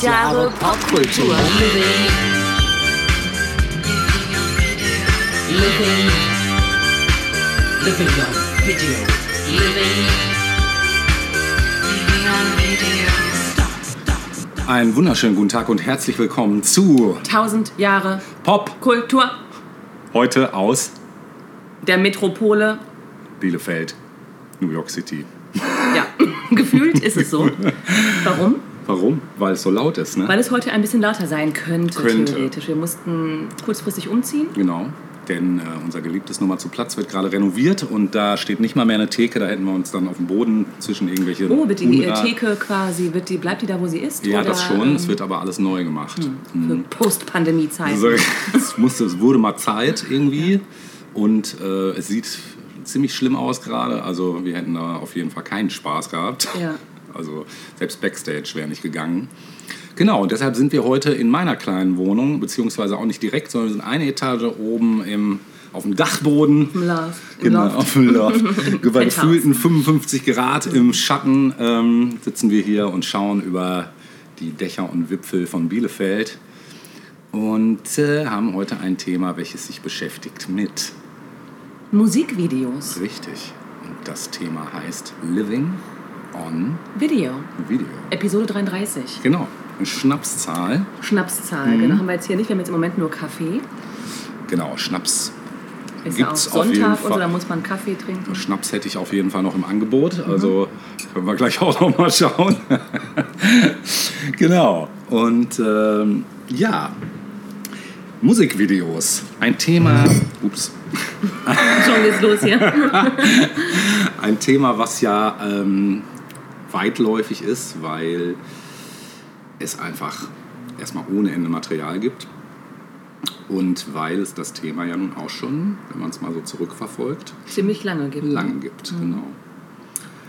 1000 Jahre Popkultur. Living. Living on video. Living. Living on video. Einen wunderschönen guten Tag und herzlich willkommen zu 1000 Jahre Pop. Kultur Heute aus der Metropole. Bielefeld, New York City. Ja, gefühlt ist es so. Warum? Warum? Weil es so laut ist, ne? Weil es heute ein bisschen lauter sein könnte, Könnte. theoretisch. Wir mussten kurzfristig umziehen. Genau. Denn äh, unser geliebtes Nummer zu Platz wird gerade renoviert und da steht nicht mal mehr eine Theke. Da hätten wir uns dann auf dem Boden zwischen irgendwelche. Oh, wird die äh, Unra- Theke quasi, wird die, bleibt die da, wo sie ist? Ja, oder, das schon. ähm, Es wird aber alles neu gemacht. für Post-Pandemie-Zeiten. Also, es, musste, es wurde mal Zeit irgendwie und äh, es sieht ziemlich schlimm aus gerade. Also wir hätten da auf jeden Fall keinen Spaß gehabt. Ja. Also selbst Backstage wäre nicht gegangen. Genau, und deshalb sind wir heute in meiner kleinen Wohnung, beziehungsweise auch nicht direkt, sondern wir sind eine Etage oben im, auf dem Dachboden. Im Genau, Loft. auf dem Loft. Bei Penthouse. gefühlten 55 Grad im Schatten ähm, sitzen wir hier und schauen über die Dächer und Wipfel von Bielefeld und äh, haben heute ein Thema, welches sich beschäftigt mit Musikvideos. richtig. Und das Thema heißt Living on Video. Video. Episode 33. Genau, eine Schnapszahl. Schnapszahl. Mhm. Genau, haben wir jetzt hier nicht. Wir haben jetzt im Moment nur Kaffee. Genau, Schnaps. Ist auch Gibt's auf jeden Sonntag und so, da muss man Kaffee trinken. Schnaps hätte ich auf jeden Fall noch im Angebot. Also können wir gleich auch noch mal schauen. genau. Und ähm, ja, Musikvideos. Ein Thema. Ups. Schon geht's los hier. Ein Thema, was ja ähm, weitläufig ist, weil es einfach erstmal ohne Ende Material gibt. Und weil es das Thema ja nun auch schon, wenn man es mal so zurückverfolgt, Ziemlich lange gibt. lang gibt. Genau.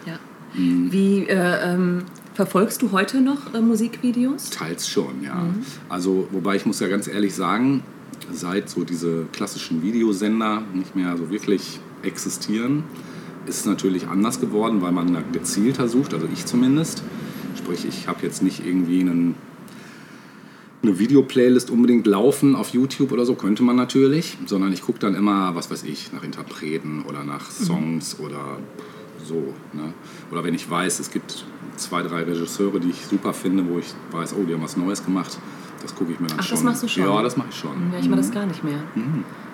Ja. Mhm. Wie äh, ähm, verfolgst du heute noch äh, Musikvideos? Teils schon, ja. Also, wobei ich muss ja ganz ehrlich sagen, seit so diese klassischen Videosender nicht mehr so wirklich existieren, ist natürlich anders geworden, weil man da gezielter sucht, also ich zumindest. Sprich, ich habe jetzt nicht irgendwie einen, eine Videoplaylist unbedingt laufen auf YouTube oder so, könnte man natürlich, sondern ich gucke dann immer, was weiß ich, nach Interpreten oder nach Songs oder so. Ne? Oder wenn ich weiß, es gibt zwei, drei Regisseure, die ich super finde, wo ich weiß, oh, die haben was Neues gemacht, das gucke ich mir dann Ach, schon. das machst du schon? Ja, das mache ich schon. Ja, ich mache das gar nicht mehr.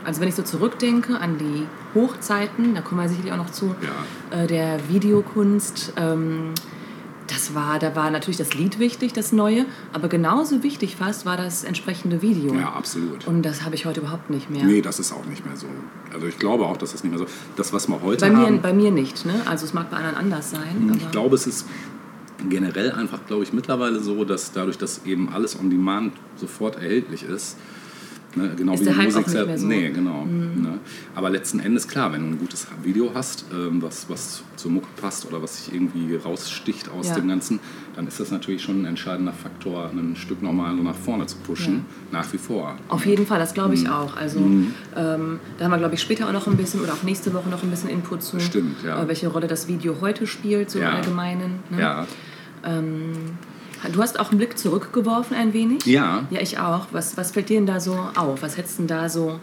Also wenn ich so zurückdenke an die Hochzeiten, da kommen wir sicherlich auch noch zu, Ja. äh, der Videokunst, ähm, das war, da war natürlich das Lied wichtig, das Neue, aber genauso wichtig fast war das entsprechende Video. Ja, absolut. Und das habe ich heute überhaupt nicht mehr. Nee, das ist auch nicht mehr so. Also ich glaube auch, dass das nicht mehr so. Das, was wir heute bei, mir, haben. bei mir nicht, ne? Also es mag bei anderen anders sein. Ich aber- glaube, es ist generell einfach, glaube ich, mittlerweile so, dass dadurch, dass eben alles on demand sofort erhältlich ist, ne, genau Ist wie der die Hype Musik auch nicht so. Mhm. Nee, genau. Ne? Aber letzten Endes, klar, wenn du ein gutes Video hast, ähm, was, was zur Mucke passt oder was sich irgendwie raussticht aus Ja. dem Ganzen, dann ist das natürlich schon ein entscheidender Faktor, ein Stück nochmal so nach vorne zu pushen, nach wie vor. Auf jeden Fall, das glaube ich Mhm. auch. Also ähm, da haben wir, glaube ich, später auch noch ein bisschen oder auch nächste Woche noch ein bisschen Input zu, Stimmt, ja. äh, welche Rolle das Video heute spielt, so Ja. im Allgemeinen. Ne? Ja, Du hast auch einen Blick zurückgeworfen ein wenig. Ja. Ja, ich auch. Was, was fällt dir denn da so auf? Was hättest du denn da so,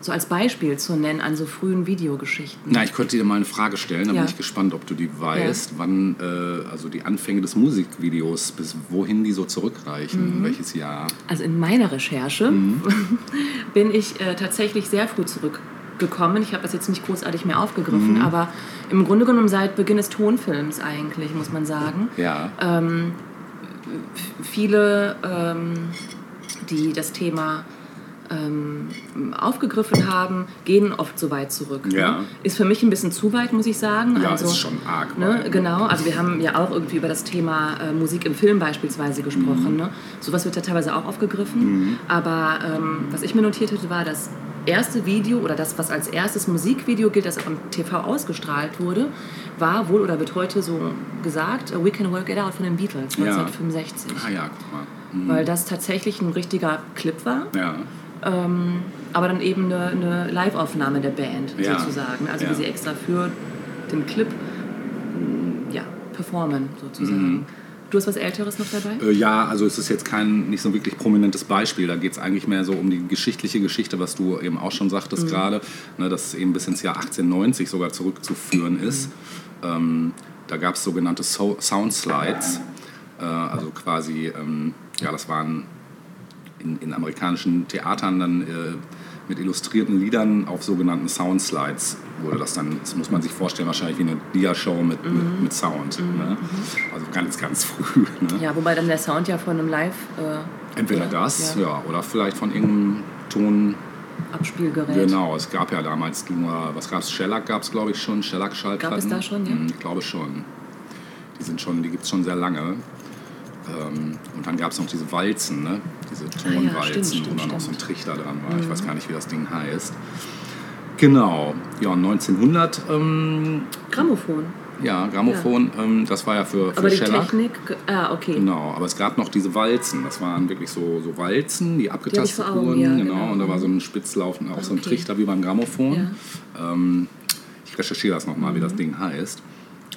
so als Beispiel zu nennen an so frühen Videogeschichten? Na, ich könnte dir mal eine Frage stellen, da Ja. bin ich gespannt, ob du die weißt, wann äh, also die Anfänge des Musikvideos, bis wohin die so zurückreichen, Mhm. welches Jahr. Also in meiner Recherche Mhm. bin ich äh, tatsächlich sehr früh zurückgekommen. Ich habe das jetzt nicht großartig mehr aufgegriffen, Mhm. aber im Grunde genommen seit Beginn des Tonfilms eigentlich, muss man sagen. Ja, viele, ähm, die das Thema ähm, aufgegriffen haben, gehen oft so weit zurück. Ja. Ne? Ist für mich ein bisschen zu weit, muss ich sagen. ja also, ist schon arg. Ne, weit. genau, also wir haben ja auch irgendwie über das Thema äh, Musik im Film beispielsweise gesprochen. Ne? Sowas wird ja teilweise auch aufgegriffen. Aber ähm, was ich mir notiert hätte, war das erste Video oder das, was als erstes Musikvideo gilt, das am TV ausgestrahlt wurde, war wohl oder wird heute so gesagt, We Can Work It Out von den Beatles Ja. 1965. Ah ja, guck mal. Mhm. Weil das tatsächlich ein richtiger Clip war, Ja, ähm, aber dann eben eine, eine Live-Aufnahme der Band Ja. sozusagen. Also Ja. wie sie extra für den Clip mm, ja, performen sozusagen. Du hast was Älteres noch dabei? Äh, ja, also es ist jetzt kein nicht so wirklich prominentes Beispiel. Da geht es eigentlich mehr so um die geschichtliche Geschichte, was du eben auch schon sagtest gerade, ne, dass es eben bis ins Jahr 1890 sogar zurückzuführen ist. Ähm, da gab es sogenannte so Soundslides, äh, also quasi, ähm, ja, das waren in, in amerikanischen Theatern dann äh, mit illustrierten Liedern auf sogenannten Soundslides wurde das dann, das muss man sich vorstellen, wahrscheinlich wie eine Dia-Show mit, mit, mit Sound. Ne? Also ganz, ganz früh. Ne? Ja, wobei dann der Sound ja von einem Live. Äh, Entweder oder? das, Ja. ja. oder vielleicht von irgendeinem Ton. Abspielgerät. Genau, es gab ja damals nur, was gab es? Shellac gab es, glaube ich, schon, Shellac-Schallplatten. Gab es da schon, ja? Hm, Ich glaube schon. Die sind schon, die gibt es schon sehr lange. Ähm, und dann gab es noch diese Walzen, ne? diese Ah ja, Tonwalzen, stimmt, wo dann noch so ein. Trichter dran war. Ich weiß gar nicht, wie das Ding heißt. Genau, ja, und 1900, ähm, Grammophon. ja, Grammophon, Ähm, das war ja für, für Aber die. Technik. Ah, okay. Genau, aber es gab noch diese Walzen. Das waren wirklich so, so Walzen, die abgetastet Augen, wurden. ja, genau. genau. Und da war so ein Spitzlaufen, auch so ein Okay. Trichter wie beim Grammophon. Ähm, ich recherchiere das nochmal, wie Mhm. das Ding heißt.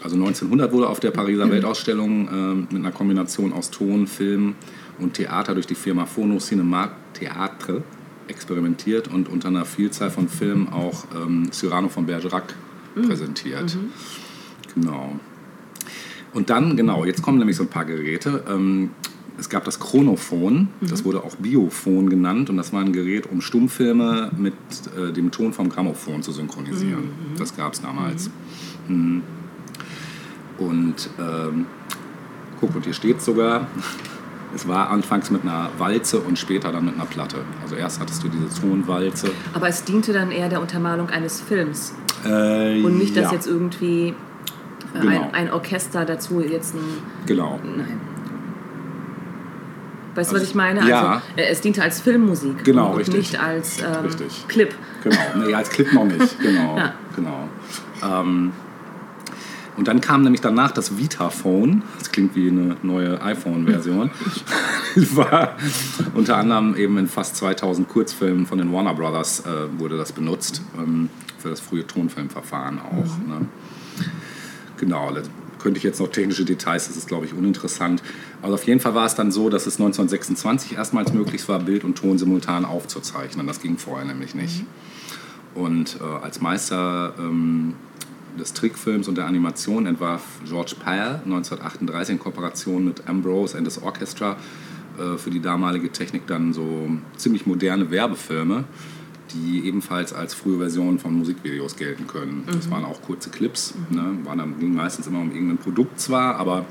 Also 1900 wurde auf der Pariser Weltausstellung ähm, mit einer Kombination aus Ton, Film und Theater durch die Firma Phono Cinema Theatre experimentiert und unter einer Vielzahl von Filmen auch ähm, Cyrano von Bergerac Mhm. präsentiert. Genau. Und dann, genau, jetzt kommen nämlich so ein paar Geräte. Ähm, es gab das Chronophon, das wurde auch Biophon genannt und das war ein Gerät, um Stummfilme mit äh, dem Ton vom Grammophon zu synchronisieren. Das gab es damals. Und ähm, guck, und hier steht sogar, es war anfangs mit einer Walze und später dann mit einer Platte. Also erst hattest du diese Tonwalze. Aber es diente dann eher der Untermalung eines Films. Äh, Und nicht, dass ja, jetzt irgendwie äh, Genau. ein, ein Orchester dazu jetzt ein. Genau. Nein. Weißt du, Also, was ich meine? ja. Also, es diente als Filmmusik Genau, und richtig. nicht als ähm, Richtig. Clip. Genau, nee, als Clip noch nicht. Genau, Ja. genau. Ähm, und dann kam nämlich danach das Vitaphone. Das klingt wie eine neue iPhone-Version. war unter anderem eben in fast 2000 Kurzfilmen von den Warner Brothers äh, wurde das benutzt ähm, für das frühe Tonfilmverfahren auch. Mhm. Ne? Genau, da könnte ich jetzt noch technische Details, das ist glaube ich uninteressant. Aber auf jeden Fall war es dann so, dass es 1926 erstmals möglich war, Bild und Ton simultan aufzuzeichnen. Das ging vorher nämlich nicht. Und äh, als Meister ähm, des Trickfilms und der Animation entwarf George Pyle 1938 in Kooperation mit Ambrose and his Orchestra äh, für die damalige Technik dann so ziemlich moderne Werbefilme, die ebenfalls als frühe Version von Musikvideos gelten können. Das waren auch kurze Clips, ne? waren dann, ging meistens immer um irgendein Produkt zwar, aber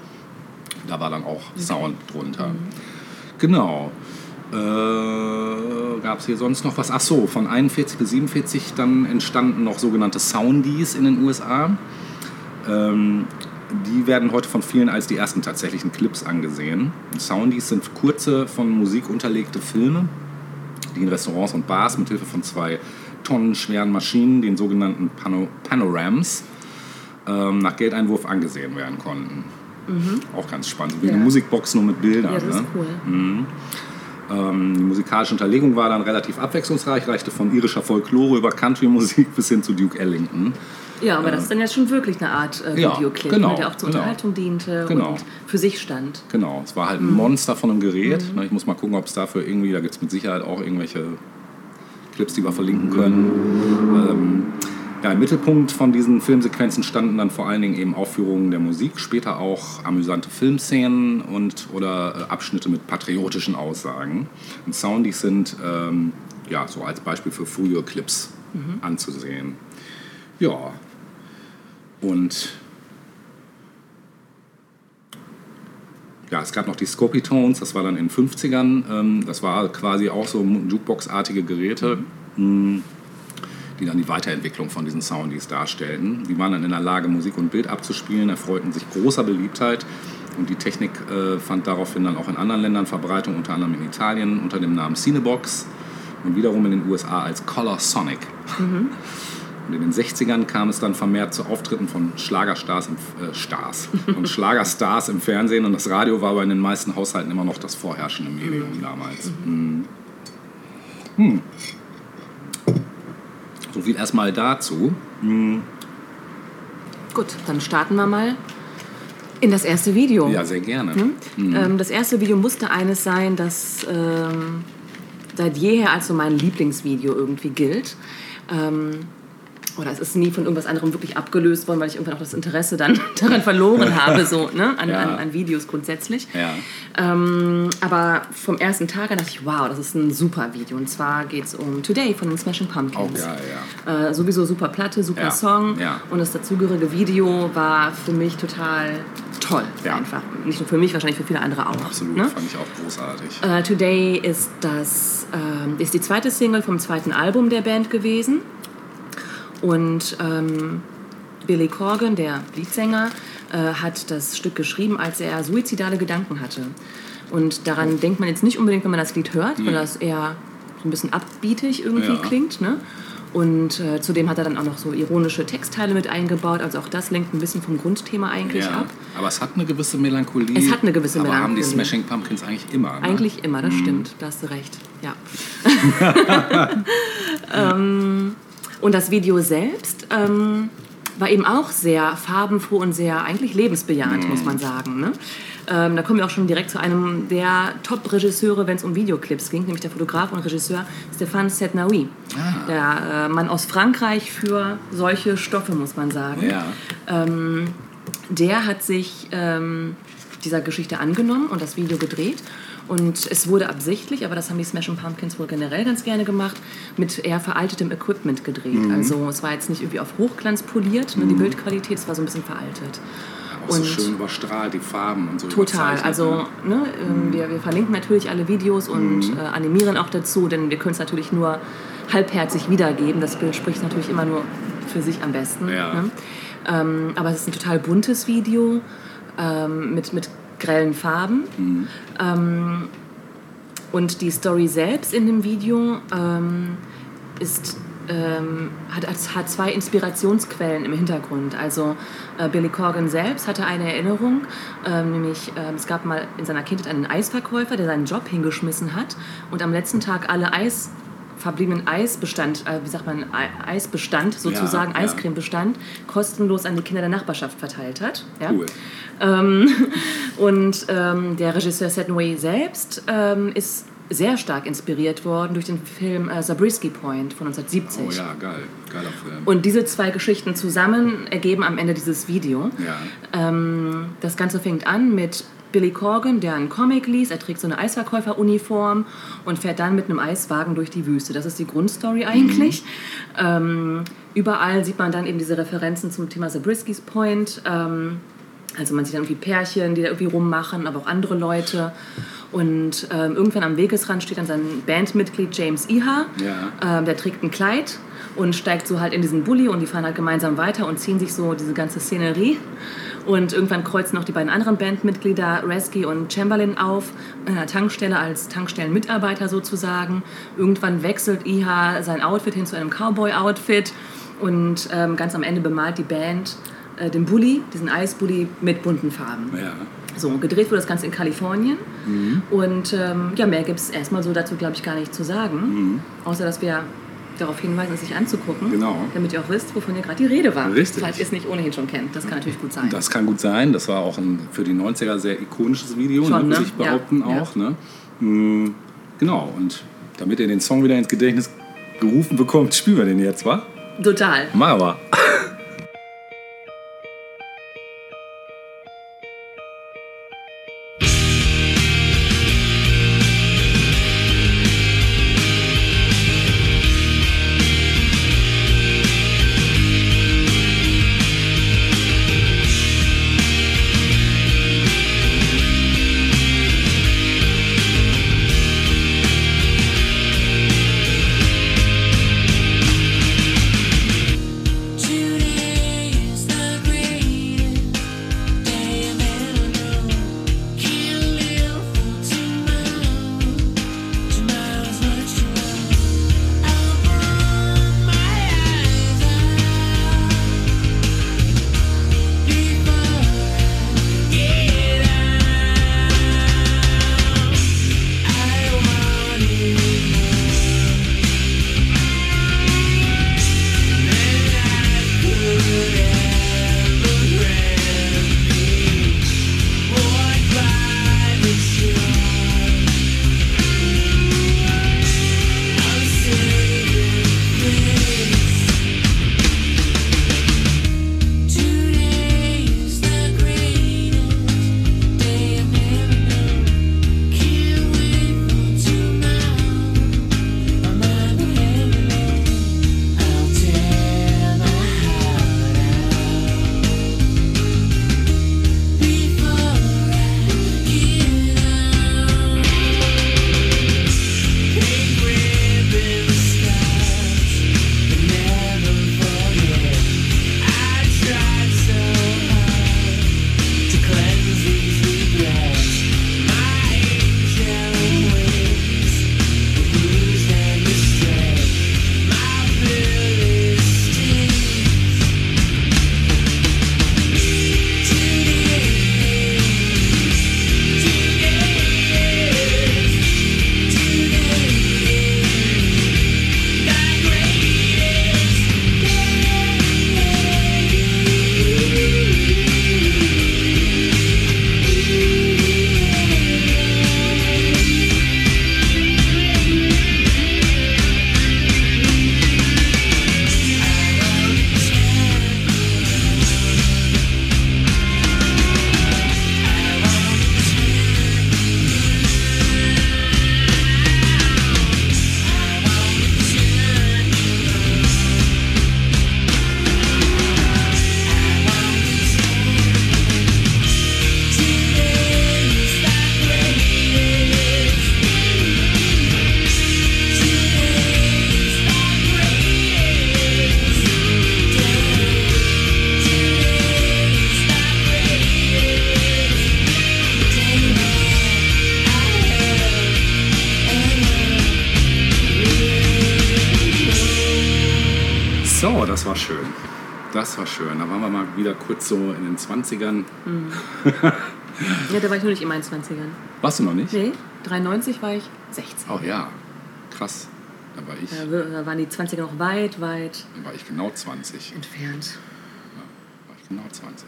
da war dann auch Sound drunter. Genau. Äh, Gab es hier sonst noch was? Ach so, von 41 bis 47 dann entstanden noch sogenannte Soundies in den USA. Ähm, die werden heute von vielen als die ersten tatsächlichen Clips angesehen. Und Soundies sind kurze, von Musik unterlegte Filme, die in Restaurants und Bars mit Hilfe von zwei tonnenschweren Maschinen, den sogenannten Pano Panorams, ähm, nach Geldeinwurf angesehen werden konnten. Auch ganz spannend, wie Ja. eine Musikbox nur mit Bildern. Ja, das ist ne? cool. Ähm, die musikalische Unterlegung war dann relativ abwechslungsreich, reichte von irischer Folklore über Country-Musik bis hin zu Duke Ellington. Ja, aber das ist dann jetzt schon wirklich eine Art äh, Ja, Videoclip, genau, ne, der auch zur genau. Unterhaltung diente Genau. und für sich stand. Genau, es war halt ein Monster von einem Gerät. Ne, Ich muss mal gucken, ob es dafür irgendwie, da gibt es mit Sicherheit auch irgendwelche Clips, die wir verlinken können. Ähm, ja, Im Mittelpunkt von diesen Filmsequenzen standen dann vor allen Dingen eben Aufführungen der Musik, später auch amüsante Filmszenen und oder äh, Abschnitte mit patriotischen Aussagen. Und Soundies sind ähm, ja, so als Beispiel für frühe Clips anzusehen. Ja, und ja, es gab noch die Scopitones, das war dann in den 50ern. Ähm, das war quasi auch so Jukebox-artige Geräte, mh, die dann die Weiterentwicklung von diesen Soundies darstellten. Die waren dann in der Lage, Musik und Bild abzuspielen, erfreuten sich großer Beliebtheit. Und die Technik äh, fand daraufhin dann auch in anderen Ländern Verbreitung, unter anderem in Italien unter dem Namen Cinebox und wiederum in den USA als Color Sonic. Und in den 60ern kam es dann vermehrt zu Auftritten von Schlagerstars im, äh, Stars, von Schlagerstars im Fernsehen und das Radio war aber in den meisten Haushalten immer noch das vorherrschende Medium damals. Mhm. Hm. So viel erstmal dazu. Gut, dann starten wir mal In das erste Video. Ja, sehr gerne. Ähm, das erste Video musste eines sein, das ähm, seit jeher als so mein Lieblingsvideo irgendwie gilt. Ähm, oder es ist nie von irgendwas anderem wirklich abgelöst worden, weil ich irgendwann auch das Interesse dann daran verloren habe, so ne? an, Ja. an, an Videos grundsätzlich. Ja. Ähm, aber vom ersten Tag an dachte ich, wow, das ist ein super Video. Und zwar geht es um Today von den Smashing Pumpkins. Geil, ja. Äh, sowieso super Platte, super Song. Und das dazugehörige Video war für mich total toll. Ja. Einfach. Nicht nur für mich, wahrscheinlich für viele andere auch. Absolut, Ne? fand ich auch großartig. Äh, Today ist, das, ähm, ist die zweite Single vom zweiten Album der Band gewesen. Und ähm, Billy Corgan, der Leadsänger, äh, hat das Stück geschrieben, als er suizidale Gedanken hatte. Und daran denkt man jetzt nicht unbedingt, wenn man das Lied hört, weil das eher so ein bisschen abbietig irgendwie Ja. klingt. Ne? Und äh, zudem hat er dann auch noch so ironische Textteile mit eingebaut. Also auch das lenkt ein bisschen vom Grundthema eigentlich Ja, ab. aber es hat eine gewisse Melancholie. Es hat eine gewisse aber haben die Melancholie. Smashing Pumpkins eigentlich immer. Ne? Eigentlich immer, Mhm. das stimmt. Da hast du recht. Ja. ähm, und das Video selbst ähm, war eben auch sehr farbenfroh und sehr eigentlich lebensbejahend, muss Mhm. man sagen. Ne? Ähm, da kommen wir auch schon direkt zu einem der Top-Regisseure, wenn es um Videoclips ging, nämlich der Fotograf und Regisseur Stéphane Setnaoui. Ah. Der äh, Mann aus Frankreich für solche Stoffe, muss man sagen. Ja. Ähm, der hat sich ähm, dieser Geschichte angenommen und das Video gedreht. Und es wurde absichtlich, aber das haben die Smashing Pumpkins wohl generell ganz gerne gemacht, mit eher veraltetem Equipment gedreht. Mhm. Also es war jetzt nicht irgendwie auf Hochglanz poliert, ne, die Bildqualität, es war so ein bisschen veraltet. Auch so Und- schön überstrahlt, die Farben und so. Total. Also ne? ne, ähm, wir, wir verlinken natürlich alle Videos und Mhm. äh, animieren auch dazu, denn wir können es natürlich nur halbherzig wiedergeben. Das Bild spricht natürlich immer nur für sich am besten. Ja. Ne? Ähm, aber es ist ein total buntes Video ähm, mit, mit grellen Farben. Mhm. Ähm, und die Story selbst in dem Video ähm, ist, ähm, hat, hat zwei Inspirationsquellen im Hintergrund. Also äh, Billy Corgan selbst hatte eine Erinnerung, ähm, nämlich ähm, es gab mal in seiner Kindheit einen Eisverkäufer, der seinen Job hingeschmissen hat und am letzten Tag alle Eis verbliebenen Eisbestand, äh, wie sagt man, Ei- Eisbestand sozusagen, Ja, ja. Eiscremebestand, kostenlos an die Kinder der Nachbarschaft verteilt hat. Ja? Cool. Ähm, und ähm, der Regisseur Setnway selbst ähm, ist sehr stark inspiriert worden durch den Film äh, Zabriskie Point von 1970. Oh ja, geil. Geiler Film. Und diese zwei Geschichten zusammen ergeben am Ende dieses Video. ja. Ähm, das Ganze fängt an mit Billy Corgan, der einen Comic liest. Er trägt so eine Eisverkäuferuniform und fährt dann mit einem Eiswagen durch die Wüste. Das ist die Grundstory eigentlich. Ähm, überall sieht man dann eben diese Referenzen zum Thema Zabriskie's Point. Ähm, also man sieht dann irgendwie Pärchen, die da irgendwie rummachen, aber auch andere Leute. Und ähm, irgendwann am Wegesrand steht dann sein Bandmitglied James Iha. Ja. Ähm, der trägt ein Kleid und steigt so halt in diesen Bulli und die fahren halt gemeinsam weiter und ziehen sich so diese ganze Szenerie. Und irgendwann kreuzen noch die beiden anderen Bandmitglieder, Resky und Chamberlain, auf an einer Tankstelle als Tankstellenmitarbeiter sozusagen. Irgendwann wechselt Iha sein Outfit hin zu einem Cowboy-Outfit und ähm, ganz am Ende bemalt die Band äh, den Bulli, diesen Eisbully mit bunten Farben. Ja. So, gedreht wurde das Ganze in Kalifornien. Und ähm, ja, mehr gibt es erstmal so dazu, glaube ich, gar nicht zu sagen. Außer, dass wir darauf hinweisen, es sich anzugucken. Genau. Damit ihr auch wisst, wovon hier gerade die Rede war. Richtig. Falls ihr es nicht ohnehin schon kennt. Das kann natürlich gut sein. Das kann gut sein. Das war auch ein für die 90er sehr ikonisches Video, Schon, ne, ne? würde ich behaupten Ja, auch. Ne? Mm, Genau, und damit ihr den Song wieder ins Gedächtnis gerufen bekommt, spielen wir den jetzt, wa? Total. Machen wir. kurz so in den 20ern. Ja, da war ich nur nicht in meinen 20ern. Warst du noch nicht? Nee, 93 war ich 16. Oh ja, krass. Da war ich, Da waren die 20er noch weit, weit da war ich genau 20. entfernt. War ich genau 20.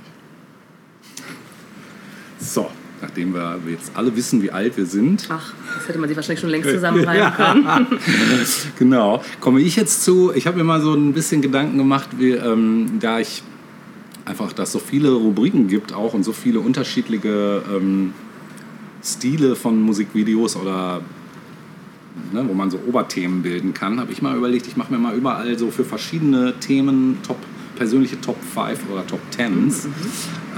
So, nachdem wir jetzt alle wissen, wie alt wir sind, Ach, das hätte man sich wahrscheinlich schon längst zusammenreimen können. genau, komme ich jetzt zu. Ich habe mir mal so ein bisschen Gedanken gemacht, wie, ähm, da ich einfach, dass so viele Rubriken gibt auch und so viele unterschiedliche ähm, Stile von Musikvideos oder ne, wo man so Oberthemen bilden kann, habe ich mal überlegt, ich mache mir mal überall so für verschiedene Themen Top, persönliche Top 5 oder Top 10s.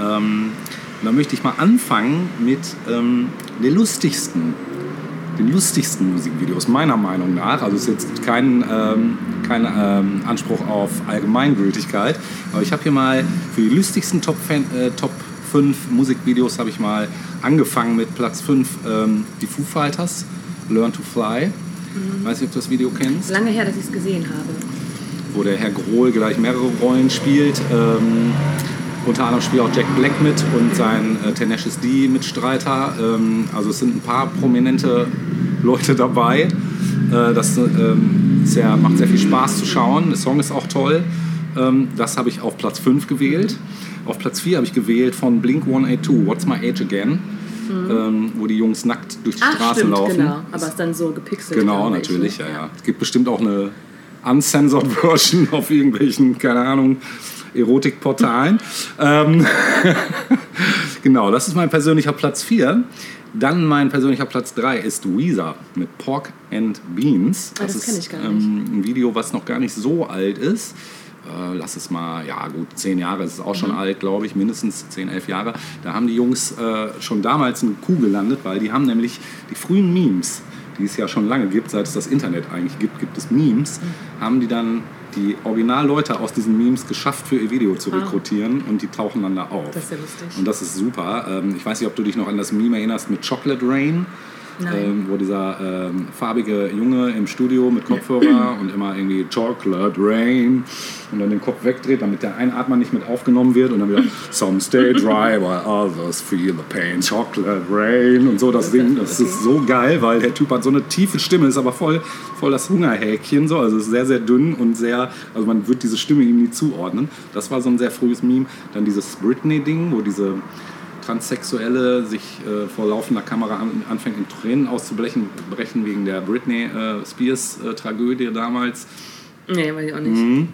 Ähm, und da möchte ich mal anfangen mit ähm, den lustigsten, den lustigsten Musikvideos, meiner Meinung nach. Also es ist jetzt kein, ähm, kein ähm, Anspruch auf Allgemeingültigkeit, aber ich habe hier mal für die lustigsten Top, äh, Top 5 Musikvideos habe ich mal angefangen mit Platz 5 ähm, die Foo Fighters, Learn to Fly. Weiß nicht, ob du das Video kennst Lange her, dass ich es gesehen habe. wo der Herr Grohl gleich mehrere Rollen spielt. Ähm, unter anderem spielt auch Jack Black mit und sein äh, Tenacious D-Mitstreiter. Ähm, also es sind ein paar prominente Leute dabei. Äh, das ähm, ja, macht sehr viel Spaß zu schauen. Der Song ist auch toll. Ähm, das habe ich auf Platz 5 gewählt. Auf Platz 4 habe ich gewählt von Blink 182, What's My Age Again. Ähm, wo die Jungs nackt durch die Ach, Straße stimmt, laufen. genau. Aber es ist dann so gepixelt. Genau, ich, natürlich, ne? ja, ja. Es gibt bestimmt auch eine uncensored Version auf irgendwelchen, keine Ahnung, Erotikportalen. ähm, genau, das ist mein persönlicher Platz 4. Dann mein persönlicher Platz 3 ist Weezer mit Pork and Beans. Ah, das ist kenn ich gar Ähm, ein Video, was noch gar nicht so alt ist. Äh, lass es mal, ja gut, zehn Jahre ist es auch Mhm. schon alt, glaube ich, mindestens zehn, elf Jahre. Da haben die Jungs äh, schon damals eine Kuh gelandet, weil die haben nämlich die frühen Memes, die es ja schon lange gibt, seit es das Internet eigentlich gibt, gibt es Memes, Mhm. haben die dann die Originalleute aus diesen Memes geschafft, für ihr Video zu Ah. rekrutieren und die tauchen dann da auf. Das ist ja lustig. Und das ist super. Ähm, ich weiß nicht, ob du dich noch an das Meme erinnerst mit Chocolate Rain. Ähm, wo dieser ähm, farbige Junge im Studio mit Kopfhörer und immer irgendwie Chocolate Rain und dann den Kopf wegdreht, damit der Einatmer nicht mit aufgenommen wird und dann wieder Some stay dry while others feel the pain, Chocolate Rain und so das Ding. Das ist so geil, weil der Typ hat so eine tiefe Stimme, ist aber voll, voll das Hungerhäkchen so, also ist sehr, sehr dünn und sehr, also man wird diese Stimme ihm nie zuordnen. Das war so ein sehr frühes Meme. Dann dieses Britney-Ding, wo diese Transsexuelle sich äh, vor laufender Kamera an, anfängt in Tränen auszubrechen brechen wegen der Britney äh, Spears äh, Tragödie damals. Nee, weiß ich auch nicht. Mhm.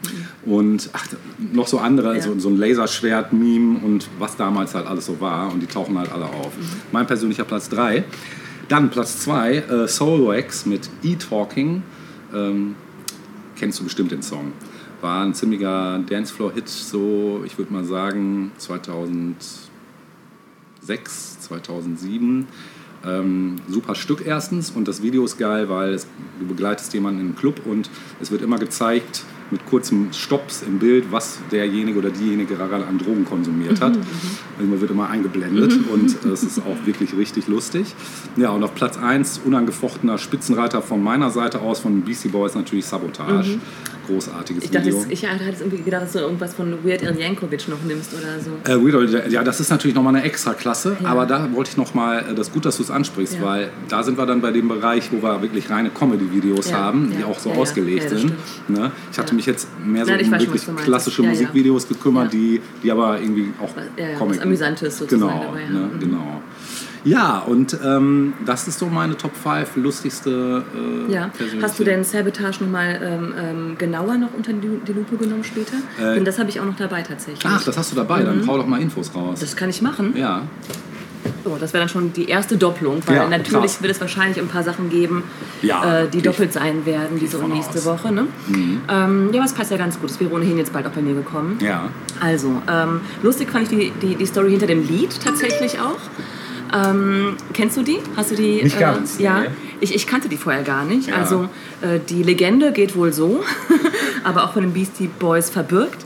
Und ach, noch so andere, Ja. so, so ein Laserschwert-Meme und was damals halt alles so war. Und die tauchen halt alle auf. Mein persönlicher Platz 3. Dann Platz 2, äh, Soulwax mit E-Talking. Ähm, kennst du bestimmt den Song. War ein ziemlicher Dancefloor-Hit, so ich würde mal sagen 2006, 2007. Ähm, super Stück erstens und das Video ist geil, weil es, du begleitest jemanden in einen Club und es wird immer gezeigt mit kurzen Stops im Bild, was derjenige oder diejenige gerade an Drogen konsumiert hat. Also man wird immer eingeblendet und äh, es ist auch wirklich richtig lustig. Ja, und auf Platz 1 unangefochtener Spitzenreiter von meiner Seite aus von Beastie Boys natürlich Sabotage. Großartiges Ich dachte, Video. jetzt, ich hatte irgendwie gedacht, dass du irgendwas von Weird Al Yankovic noch nimmst oder so. Äh, Weird ja, das ist natürlich nochmal eine extra Klasse, Ja. aber da wollte ich nochmal, das ist gut, dass du es ansprichst, Ja. weil da sind wir dann bei dem Bereich, wo wir wirklich reine Comedy-Videos Ja, haben, die auch so ausgelegt sind. Ne? Ich hatte mich jetzt mehr so Nein, ich um wirklich klassische. Musikvideos gekümmert. Die, die aber irgendwie auch Ja, Comic was Amüsantes sozusagen Genau, dabei ne, haben. Mhm. genau. Ja, und ähm, das ist so meine Top 5 lustigste äh, Ja. Hast du denn Sabotage nochmal ähm, ähm, genauer noch unter die, Lupe genommen später? Äh, Denn das habe ich auch noch dabei tatsächlich. Ach, das hast du dabei, dann hau doch mal Infos raus. Mhm. das kann ich machen. ja, Oh, das wäre dann schon die erste Doppelung, weil Ja, natürlich klar. wird es wahrscheinlich ein paar Sachen geben, Ja, äh, die doppelt sein werden, diese und nächste aus. Mhm. Woche. Ne? Ähm, ja, aber es passt ja ganz gut. Es wäre ohnehin jetzt bald auch bei mir gekommen. ja. Also, ähm, lustig fand ich die, die, die Story hinter dem Lied tatsächlich auch. Ähm, kennst du die? Hast du die? Nicht ganz, Äh, ja, nee. ich, ich kannte die vorher gar nicht. Ja. Also, äh, die Legende geht wohl so, aber auch von den Beastie Boys verbirgt,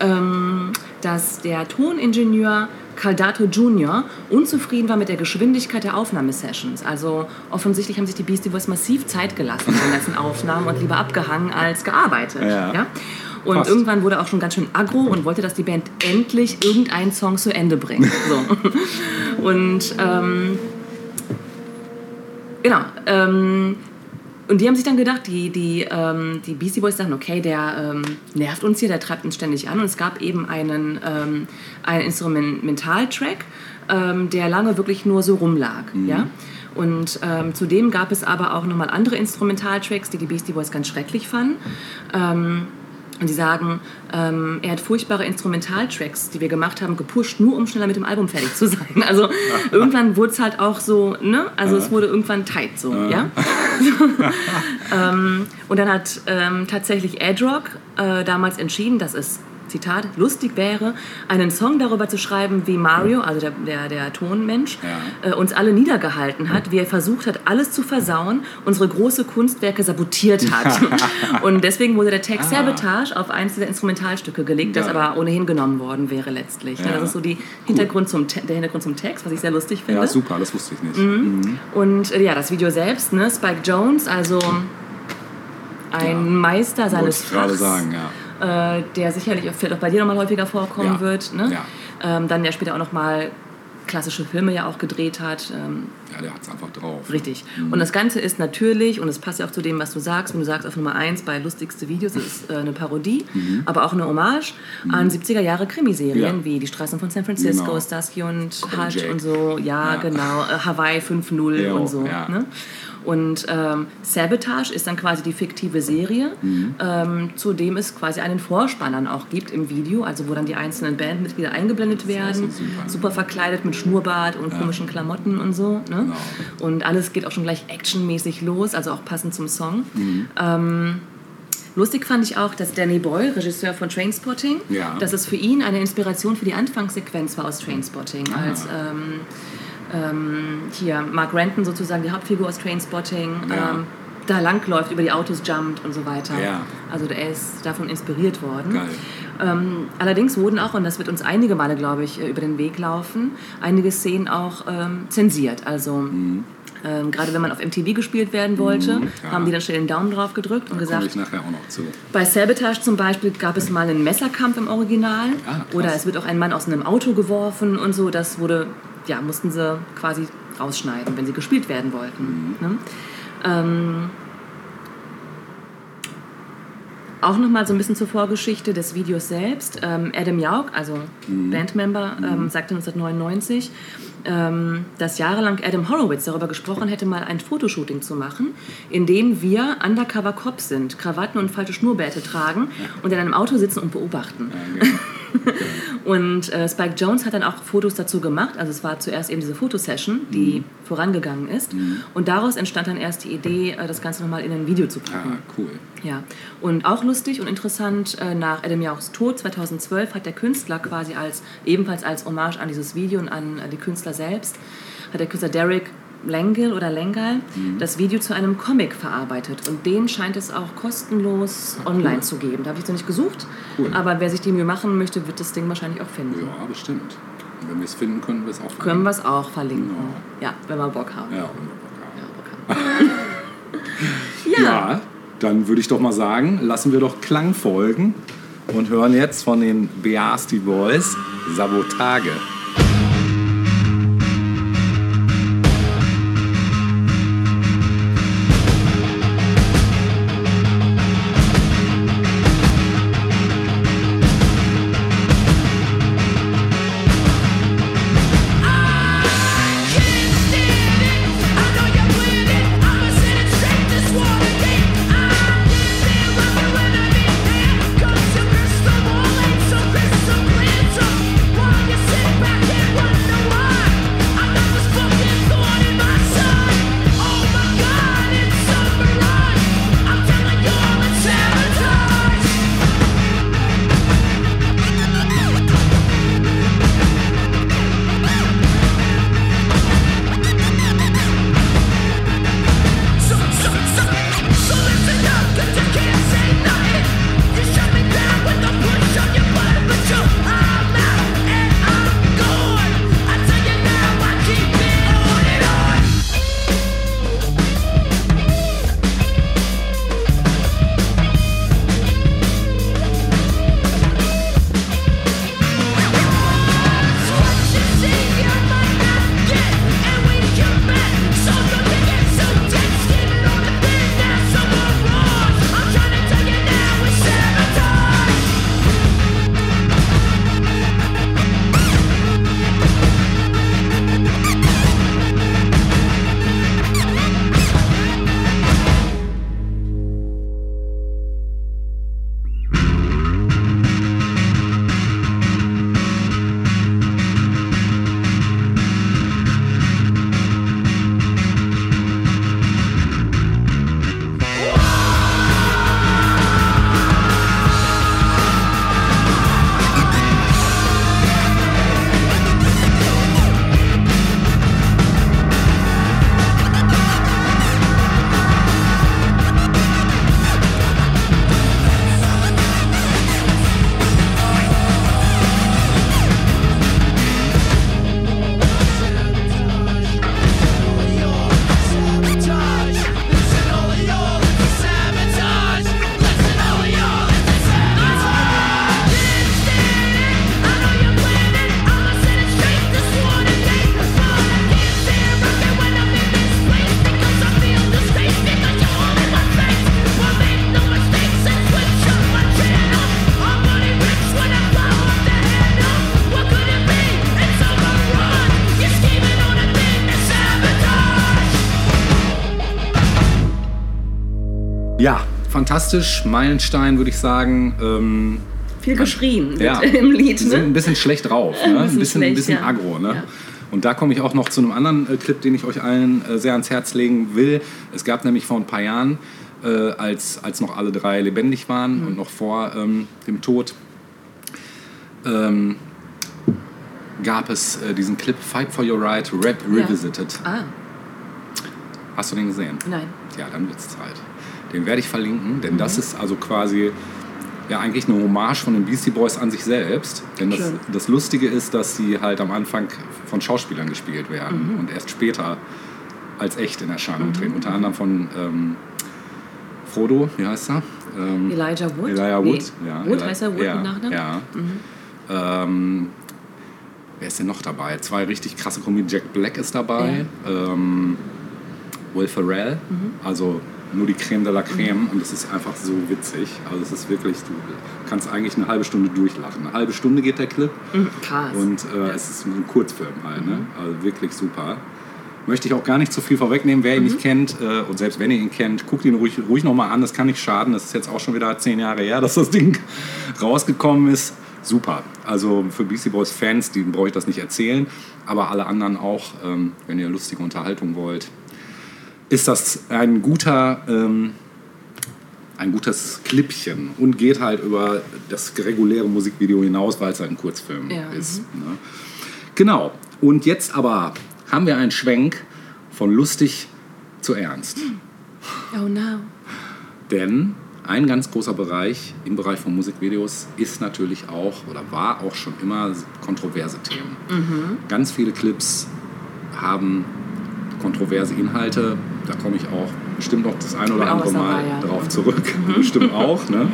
ähm, dass der Toningenieur Caldato Jr. unzufrieden war mit der Geschwindigkeit der Aufnahmesessions. Also offensichtlich haben sich die Beastie Boys massiv Zeit gelassen bei den ganzen Aufnahmen und lieber abgehangen als gearbeitet. Ja. Ja? Und Passt. irgendwann wurde auch schon ganz schön aggro und wollte, dass die Band endlich irgendeinen Song zu Ende bringt. So. Und ähm, genau. Ähm, und die haben sich dann gedacht, die, die, ähm, die Beastie Boys dachten, okay, der ähm, nervt uns hier, der treibt uns ständig an. Und es gab eben einen, ähm, einen Instrumentaltrack, ähm, der lange wirklich nur so rumlag. Ja? Und ähm, zudem gab es aber auch nochmal andere Instrumentaltracks, die die Beastie Boys ganz schrecklich fanden. Und die sagen, ähm, er hat furchtbare Instrumentaltracks, die wir gemacht haben, gepusht, nur um schneller mit dem Album fertig zu sein. Also irgendwann wurde es halt auch so, ne? Also es wurde irgendwann tight so, ja? ähm, und dann hat ähm, tatsächlich Ed Rock äh, damals entschieden, dass es Zitat, lustig wäre, einen Song darüber zu schreiben, wie Mario, also der, der, der Tonmensch, Ja. äh, uns alle niedergehalten hat, wie er versucht hat, alles zu versauen, unsere große Kunstwerke sabotiert hat. und deswegen wurde der Text Ah. Sabotage auf eins dieser Instrumentalstücke gelegt, das Geil. aber ohnehin genommen worden wäre letztlich. Ja. Das ist so die Hintergrund zum Te der Hintergrund zum Text, was ich sehr lustig finde. Ja, super, das wusste ich nicht. Mhm. Und äh, ja, das Video selbst, ne? Spike Jones, also ein Ja. Meister seines ich gerade Fachs, sagen, ja. Äh, der sicherlich auch, vielleicht auch bei dir nochmal häufiger vorkommen Ja. wird. Ne? Ja. Ähm, dann der später auch nochmal klassische Filme ja auch gedreht hat. Ähm, Ja, der hat es einfach drauf. richtig. Mhm. Und das Ganze ist natürlich, und es passt ja auch zu dem, was du sagst, wenn du sagst auf Nummer 1 bei lustigste Videos, das ist äh, eine Parodie, aber auch eine Hommage an 70er Jahre Krimiserien, Mhm. Ja. wie Die Straßen von San Francisco, Genau. Starsky und Hutch und so. Ja, Ja. genau. Äh, Hawaii 5.0 Ja, und so. ja. Ne? Und ähm, Sabotage ist dann quasi die fiktive Serie, Mhm. ähm, zu dem es quasi einen Vorspann dann auch gibt im Video, also wo dann die einzelnen Bandmitglieder eingeblendet werden, super verkleidet mit Schnurrbart und komischen Klamotten und so. Ne? Genau. Und alles geht auch schon gleich actionmäßig los, also auch passend zum Song. Mhm. Ähm, lustig fand ich auch, dass Danny Boyle, Regisseur von Trainspotting, Ja. dass es für ihn eine Inspiration für die Anfangssequenz war aus Trainspotting, Ah. als ähm, ähm, hier Mark Renton sozusagen die Hauptfigur aus Trainspotting Ja. ähm, da langläuft, über die Autos jumpt und so weiter. Ja. Also er ist davon inspiriert worden. Geil. Ähm, allerdings wurden auch, und das wird uns einige Male, glaube ich, äh, über den Weg laufen, einige Szenen auch ähm, zensiert. Also Mhm. ähm, gerade wenn man auf MTV gespielt werden wollte, ja. haben die dann schnell den Daumen drauf gedrückt und Da komme gesagt, ich nachher auch noch zu. bei Sabotage zum Beispiel gab es mal einen Messerkampf im Original. Ah, oder es wird auch ein Mann aus einem Auto geworfen und so. Das wurde, ja, mussten sie quasi rausschneiden, wenn sie gespielt werden wollten. Mhm. Ne? Ähm, auch nochmal so ein bisschen zur Vorgeschichte des Videos selbst. Ähm, Adam Jauch, also Mhm. Bandmember, ähm, sagte 1999, ähm, dass jahrelang Adam Horowitz darüber gesprochen hätte, mal ein Fotoshooting zu machen, in dem wir Undercover Cops sind, Krawatten und falsche Schnurrbärte tragen und in einem Auto sitzen und beobachten. Ja, genau. Und äh, Spike Jones hat dann auch Fotos dazu gemacht. Also es war zuerst eben diese Fotosession, die vorangegangen ist. Und daraus entstand dann erst die Idee, äh, das Ganze nochmal in ein Video zu packen. Ah, cool. Ja, und auch lustig und interessant, äh, nach Adam Jauchs Tod 2012 hat der Künstler quasi als, ebenfalls als Hommage an dieses Video und an äh, die Künstler selbst, hat der Künstler Derek Lengel oder Lengal das Video zu einem Comic verarbeitet. Und den scheint es auch kostenlos online zu geben. Da habe ich jetzt noch nicht gesucht, Cool. aber wer sich die Mühe machen möchte, wird das Ding wahrscheinlich auch finden. Ja, bestimmt. Und wenn wir es finden, können wir es auch Können wir es auch verlinken. Ja. Ja, wenn wir Bock haben. Ja, wenn wir Bock haben. Ja, Bock haben. ja. Ja, dann würde ich doch mal sagen, lassen wir doch Klang folgen und hören jetzt von den Beastie Boys Sabotage. Fantastisch. Meilenstein, würde ich sagen. Ähm, Viel geschrien ja, im Lied. die sind ein Ne? bisschen schlecht drauf. Ne? Ein bisschen bisschen, ein schlecht, bisschen ja. aggro. Ne? Ja. Und da komme ich auch noch zu einem anderen äh, Clip, den ich euch allen äh, sehr ans Herz legen will. Es gab nämlich vor ein paar Jahren, äh, als, als noch alle drei lebendig waren Mhm. und noch vor ähm, dem Tod, ähm, gab es äh, diesen Clip Fight for Your Right Rap Ja. Revisited. Ah, Hast du den gesehen? nein. Ja, dann wird's Zeit. Den werde ich verlinken, denn das ist also quasi ja eigentlich eine Hommage von den Beastie Boys an sich selbst. Denn das, das Lustige ist, dass sie halt am Anfang von Schauspielern gespielt werden und erst später als echt in Erscheinung treten. Unter anderem von ähm, Frodo, wie heißt er? Ähm, Elijah Wood? Elijah Nee. Wood. Ja, Wood Eli- heißt er Wood ja, mit Nachnamen? Ja. Ähm, wer ist denn noch dabei? Zwei richtig krasse Komödien. Jack Black ist dabei. Ähm, Will Ferrell. Mhm. Also nur die Creme de la Creme. Und es ist einfach so witzig. Also es ist wirklich, du kannst eigentlich eine halbe Stunde durchlachen. Eine halbe Stunde geht der Clip. Mhm, Krass. Und äh, es ist ein Kurzfilm halt. Ne? Also wirklich super. Möchte ich auch gar nicht zu viel vorwegnehmen. Wer ihn nicht kennt, äh, und selbst wenn ihr ihn kennt, guckt ihn ruhig, ruhig nochmal an. Das kann nicht schaden. Das ist jetzt auch schon wieder zehn Jahre her, dass das Ding rausgekommen ist. Super. Also für Beastie Boys Fans, die brauche ich das nicht erzählen. Aber alle anderen auch, ähm, wenn ihr lustige Unterhaltung wollt, ist das ein guter, ähm, ein gutes Clipchen und geht halt über das reguläre Musikvideo hinaus, weil es ein Kurzfilm Ja, ist. Ne? Genau. Und jetzt aber haben wir einen Schwenk von lustig zu ernst. oh no. Denn ein ganz großer Bereich im Bereich von Musikvideos ist natürlich auch oder war auch schon immer kontroverse Themen. Ganz viele Clips haben kontroverse Inhalte. Da komme ich auch bestimmt noch das ein oder andere Mal dabei, ja. drauf zurück. bestimmt auch. Ne?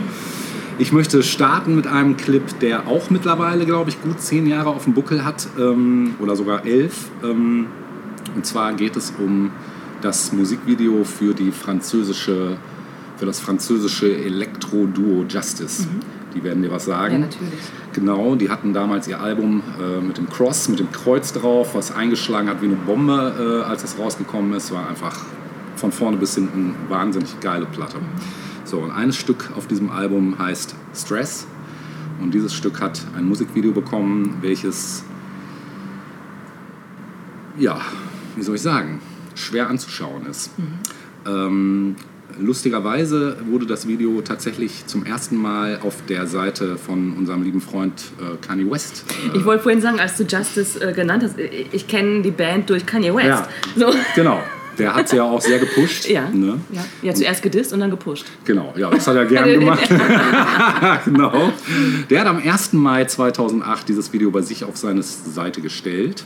Ich möchte starten mit einem Clip, der auch mittlerweile, glaube ich, gut zehn Jahre auf dem Buckel hat ähm, oder sogar elf. Ähm, und zwar geht es um das Musikvideo für die französische, für das französische Elektro-Duo Justice. Die werden dir was sagen. Ja, natürlich. Genau, die hatten damals ihr Album äh, mit dem Cross, mit dem Kreuz drauf, was eingeschlagen hat wie eine Bombe, äh, als es rausgekommen ist. War einfach von vorne bis hinten wahnsinnig geile Platte. So, und eines Stück auf diesem Album heißt Stress. Und dieses Stück hat ein Musikvideo bekommen, welches, ja, wie soll ich sagen, schwer anzuschauen ist. Ähm, lustigerweise wurde das Video tatsächlich zum ersten Mal auf der Seite von unserem lieben Freund äh, Kanye West. Äh, Ich wollte vorhin sagen, als du Justice äh, genannt hast, ich, ich kenne die Band durch Kanye West. Ja. So. genau. Der hat sie ja auch sehr gepusht. Ja. Ne? ja. ja, zuerst gedisst und dann gepusht. Genau, ja, das hat er gern gemacht. genau. Der hat am 1. Mai 2008 dieses Video bei sich auf seine Seite gestellt.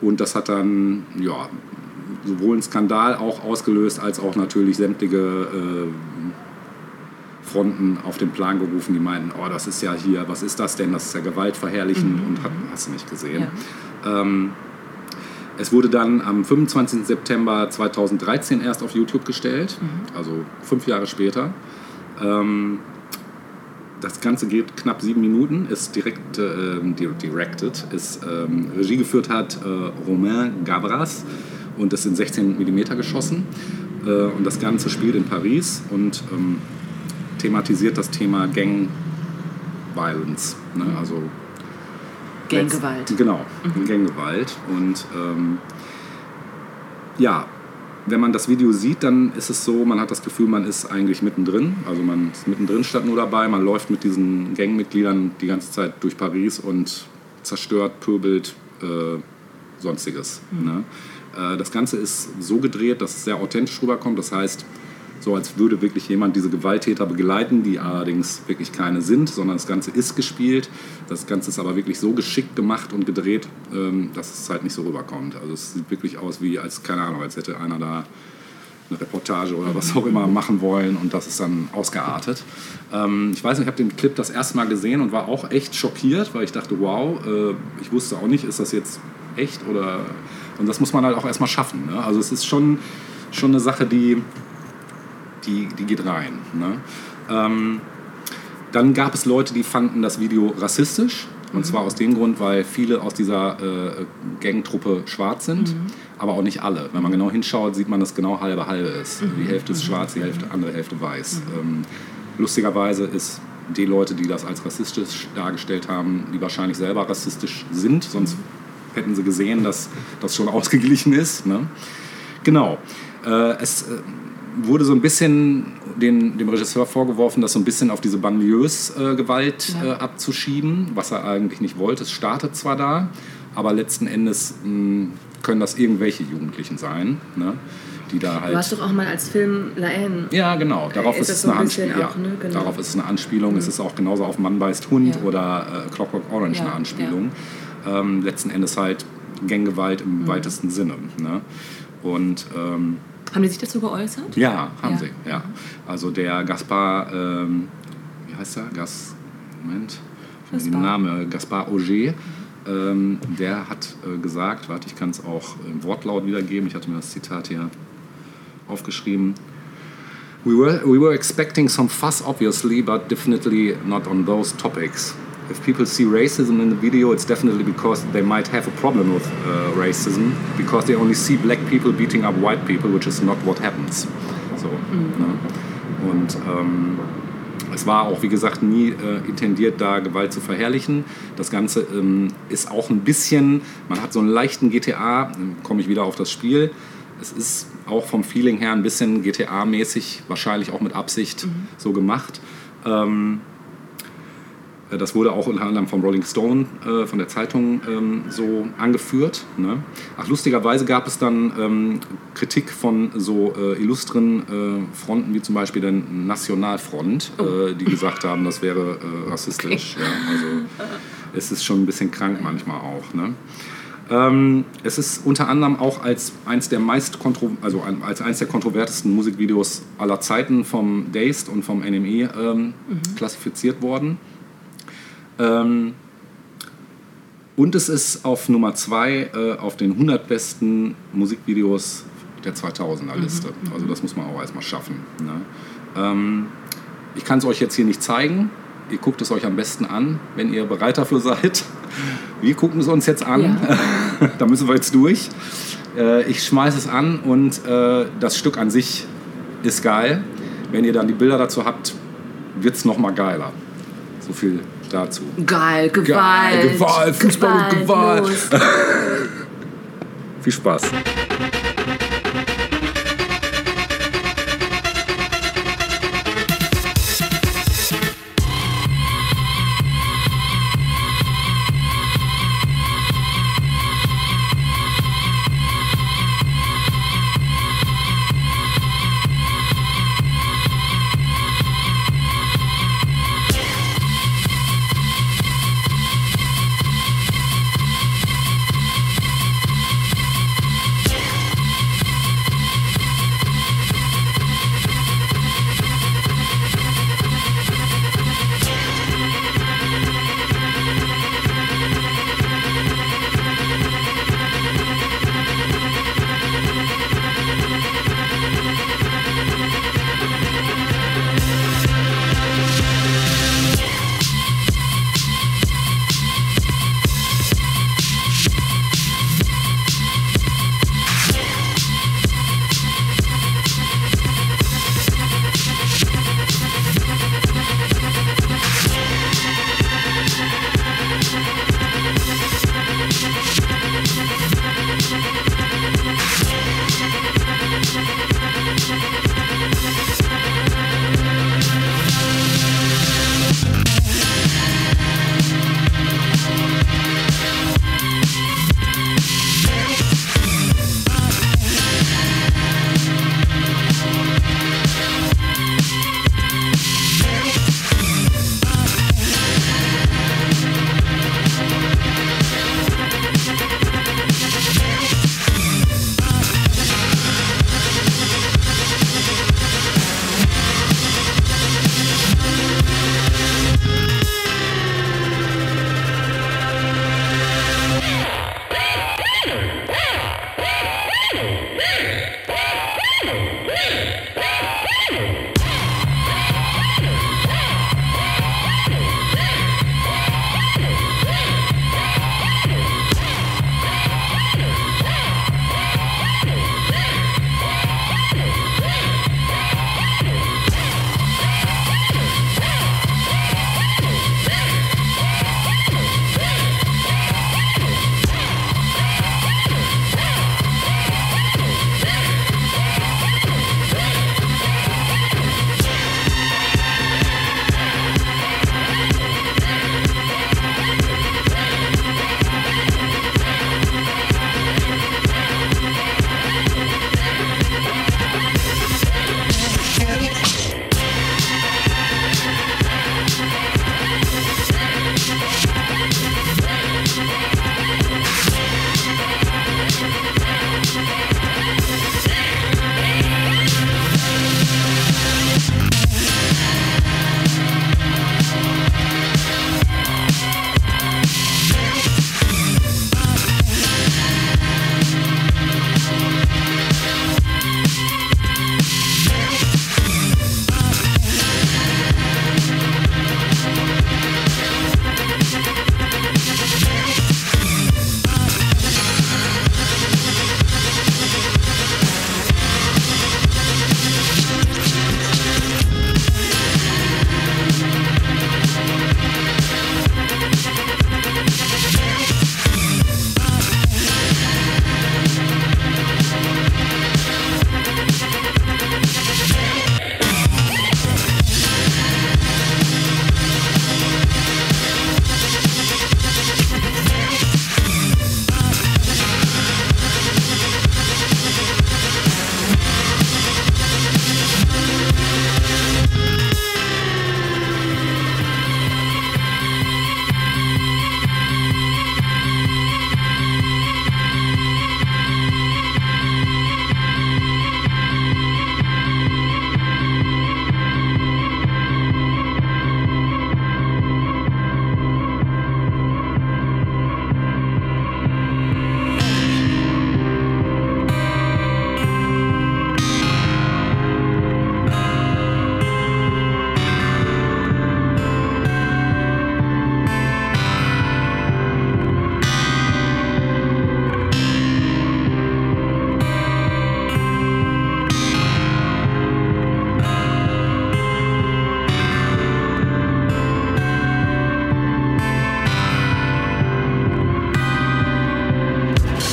Und das hat dann, ja, sowohl einen Skandal auch ausgelöst, als auch natürlich sämtliche äh, Fronten auf den Plan gerufen, die meinten, oh, das ist ja hier, was ist das denn? Das ist ja gewaltverherrlichen und hat, hast du nicht gesehen. Ähm, es wurde dann am 25. September 2013 erst auf YouTube gestellt, also fünf Jahre später. Ähm, das Ganze geht knapp sieben Minuten, ist direkt äh, di- directed, ist ähm, Regie geführt hat äh, Romain Gabras und es sind 16 mm geschossen. Äh, und das Ganze spielt in Paris und ähm, thematisiert das Thema Gang Violence. Ne? Also Ganggewalt. Genau, Ganggewalt. Und ähm, ja, wenn man das Video sieht, dann ist es so, man hat das Gefühl, man ist eigentlich mittendrin. Also man ist mittendrin statt nur dabei. Man läuft mit diesen Gangmitgliedern die ganze Zeit durch Paris und zerstört, pöbelt, äh, sonstiges. Ne? Äh, das Ganze ist so gedreht, dass es sehr authentisch rüberkommt. Das heißt, so als würde wirklich jemand diese Gewalttäter begleiten, die allerdings wirklich keine sind, sondern das Ganze ist gespielt. Das Ganze ist aber wirklich so geschickt gemacht und gedreht, ähm, dass es halt nicht so rüberkommt. Also es sieht wirklich aus wie, als, keine Ahnung, als hätte einer da eine Reportage oder was auch immer machen wollen und das ist dann ausgeartet. Ähm, ich weiß nicht, ich habe den Clip das erste Mal gesehen und war auch echt schockiert, weil ich dachte, wow, äh, ich wusste auch nicht, ist das jetzt echt oder... Und das muss man halt auch erstmal schaffen. Ne? Also es ist schon, schon eine Sache, die die, die geht rein. Ne? Ähm, dann gab es Leute, die fanden das Video rassistisch. Und zwar aus dem Grund, weil viele aus dieser äh, Gangtruppe schwarz sind, aber auch nicht alle. Wenn man genau hinschaut, sieht man, dass genau halbe halbe ist. Die Hälfte ist schwarz, die Hälfte, andere Hälfte weiß. Ähm, lustigerweise ist die Leute, die das als rassistisch dargestellt haben, die wahrscheinlich selber rassistisch sind, sonst hätten sie gesehen, dass das schon ausgeglichen ist. Ne? Genau. Äh, es äh, wurde so ein bisschen den, dem Regisseur vorgeworfen, das so ein bisschen auf diese Banlieues-Gewalt Ja. äh, abzuschieben, was er eigentlich nicht wollte. Es startet zwar da, aber letzten Endes mh, können das irgendwelche Jugendlichen sein, ne? die da halt... Du hast doch auch mal als Film La Haine. Ja, genau. Darauf Ist ist, es so eine Anspielung. auch, ne? Genau. Darauf ist es eine Anspielung. Es ist auch genauso auf Mann beißt Hund Ja. oder äh, Clockwork Orange Ja, eine Anspielung. Ähm, letzten Endes halt Ganggewalt Mhm. im weitesten Sinne. Ne? Und ähm, Haben die sich dazu geäußert? ja, haben Ja. sie. Ja. Also der Gaspar, ähm, wie heißt er? Gas, Moment, ich weiß nicht den Gaspar. Namen, Gaspar Auger. Ähm, der hat äh, gesagt, warte, ich kann es auch im Wortlaut wiedergeben. Ich hatte mir das Zitat hier aufgeschrieben. We were, we were expecting some fuss, obviously, but definitely not on those topics. If people see racism in the video, it's definitely because they might have a problem with uh, racism, because they only see black people beating up white people, which is not what happens. So, ne? Und ähm, es war auch, wie gesagt, nie äh, intendiert, da Gewalt zu verherrlichen. Das Ganze ähm, ist auch ein bisschen, man hat so einen leichten GTA, dann komme ich wieder auf das Spiel. Es ist auch vom Feeling her ein bisschen GTA-mäßig, wahrscheinlich auch mit Absicht so gemacht. Ähm, äh, das wurde auch unter anderem vom Rolling Stone, äh, von der Zeitung ähm, so angeführt. Ne? Ach, lustigerweise gab es dann ähm, Kritik von so äh, illustren äh, Fronten wie zum Beispiel der Nationalfront, äh, die gesagt haben, das wäre äh, rassistisch. Ja? Also es ist schon ein bisschen krank manchmal auch. Ne? Ähm, es ist unter anderem auch als eins der meist kontro also als eins der kontroversesten Musikvideos aller Zeiten vom Dazed und vom NME ähm, klassifiziert worden. Ähm, und es ist auf Nummer zwei äh, auf den 100 besten Musikvideos der 2000er Liste. Also das muss man auch erstmal schaffen. Ne? Ähm, ich kann es euch jetzt hier nicht zeigen. Ihr guckt es euch am besten an, wenn ihr bereit dafür seid. Wir gucken es uns jetzt an. da müssen wir jetzt durch. Äh, ich schmeiße es an und äh, das Stück an sich ist geil. Wenn ihr dann die Bilder dazu habt, wird es nochmal geiler. So viel dazu. Geil, Gewalt. Geil, Gewalt, Fußball und Gewalt. Viel Spaß.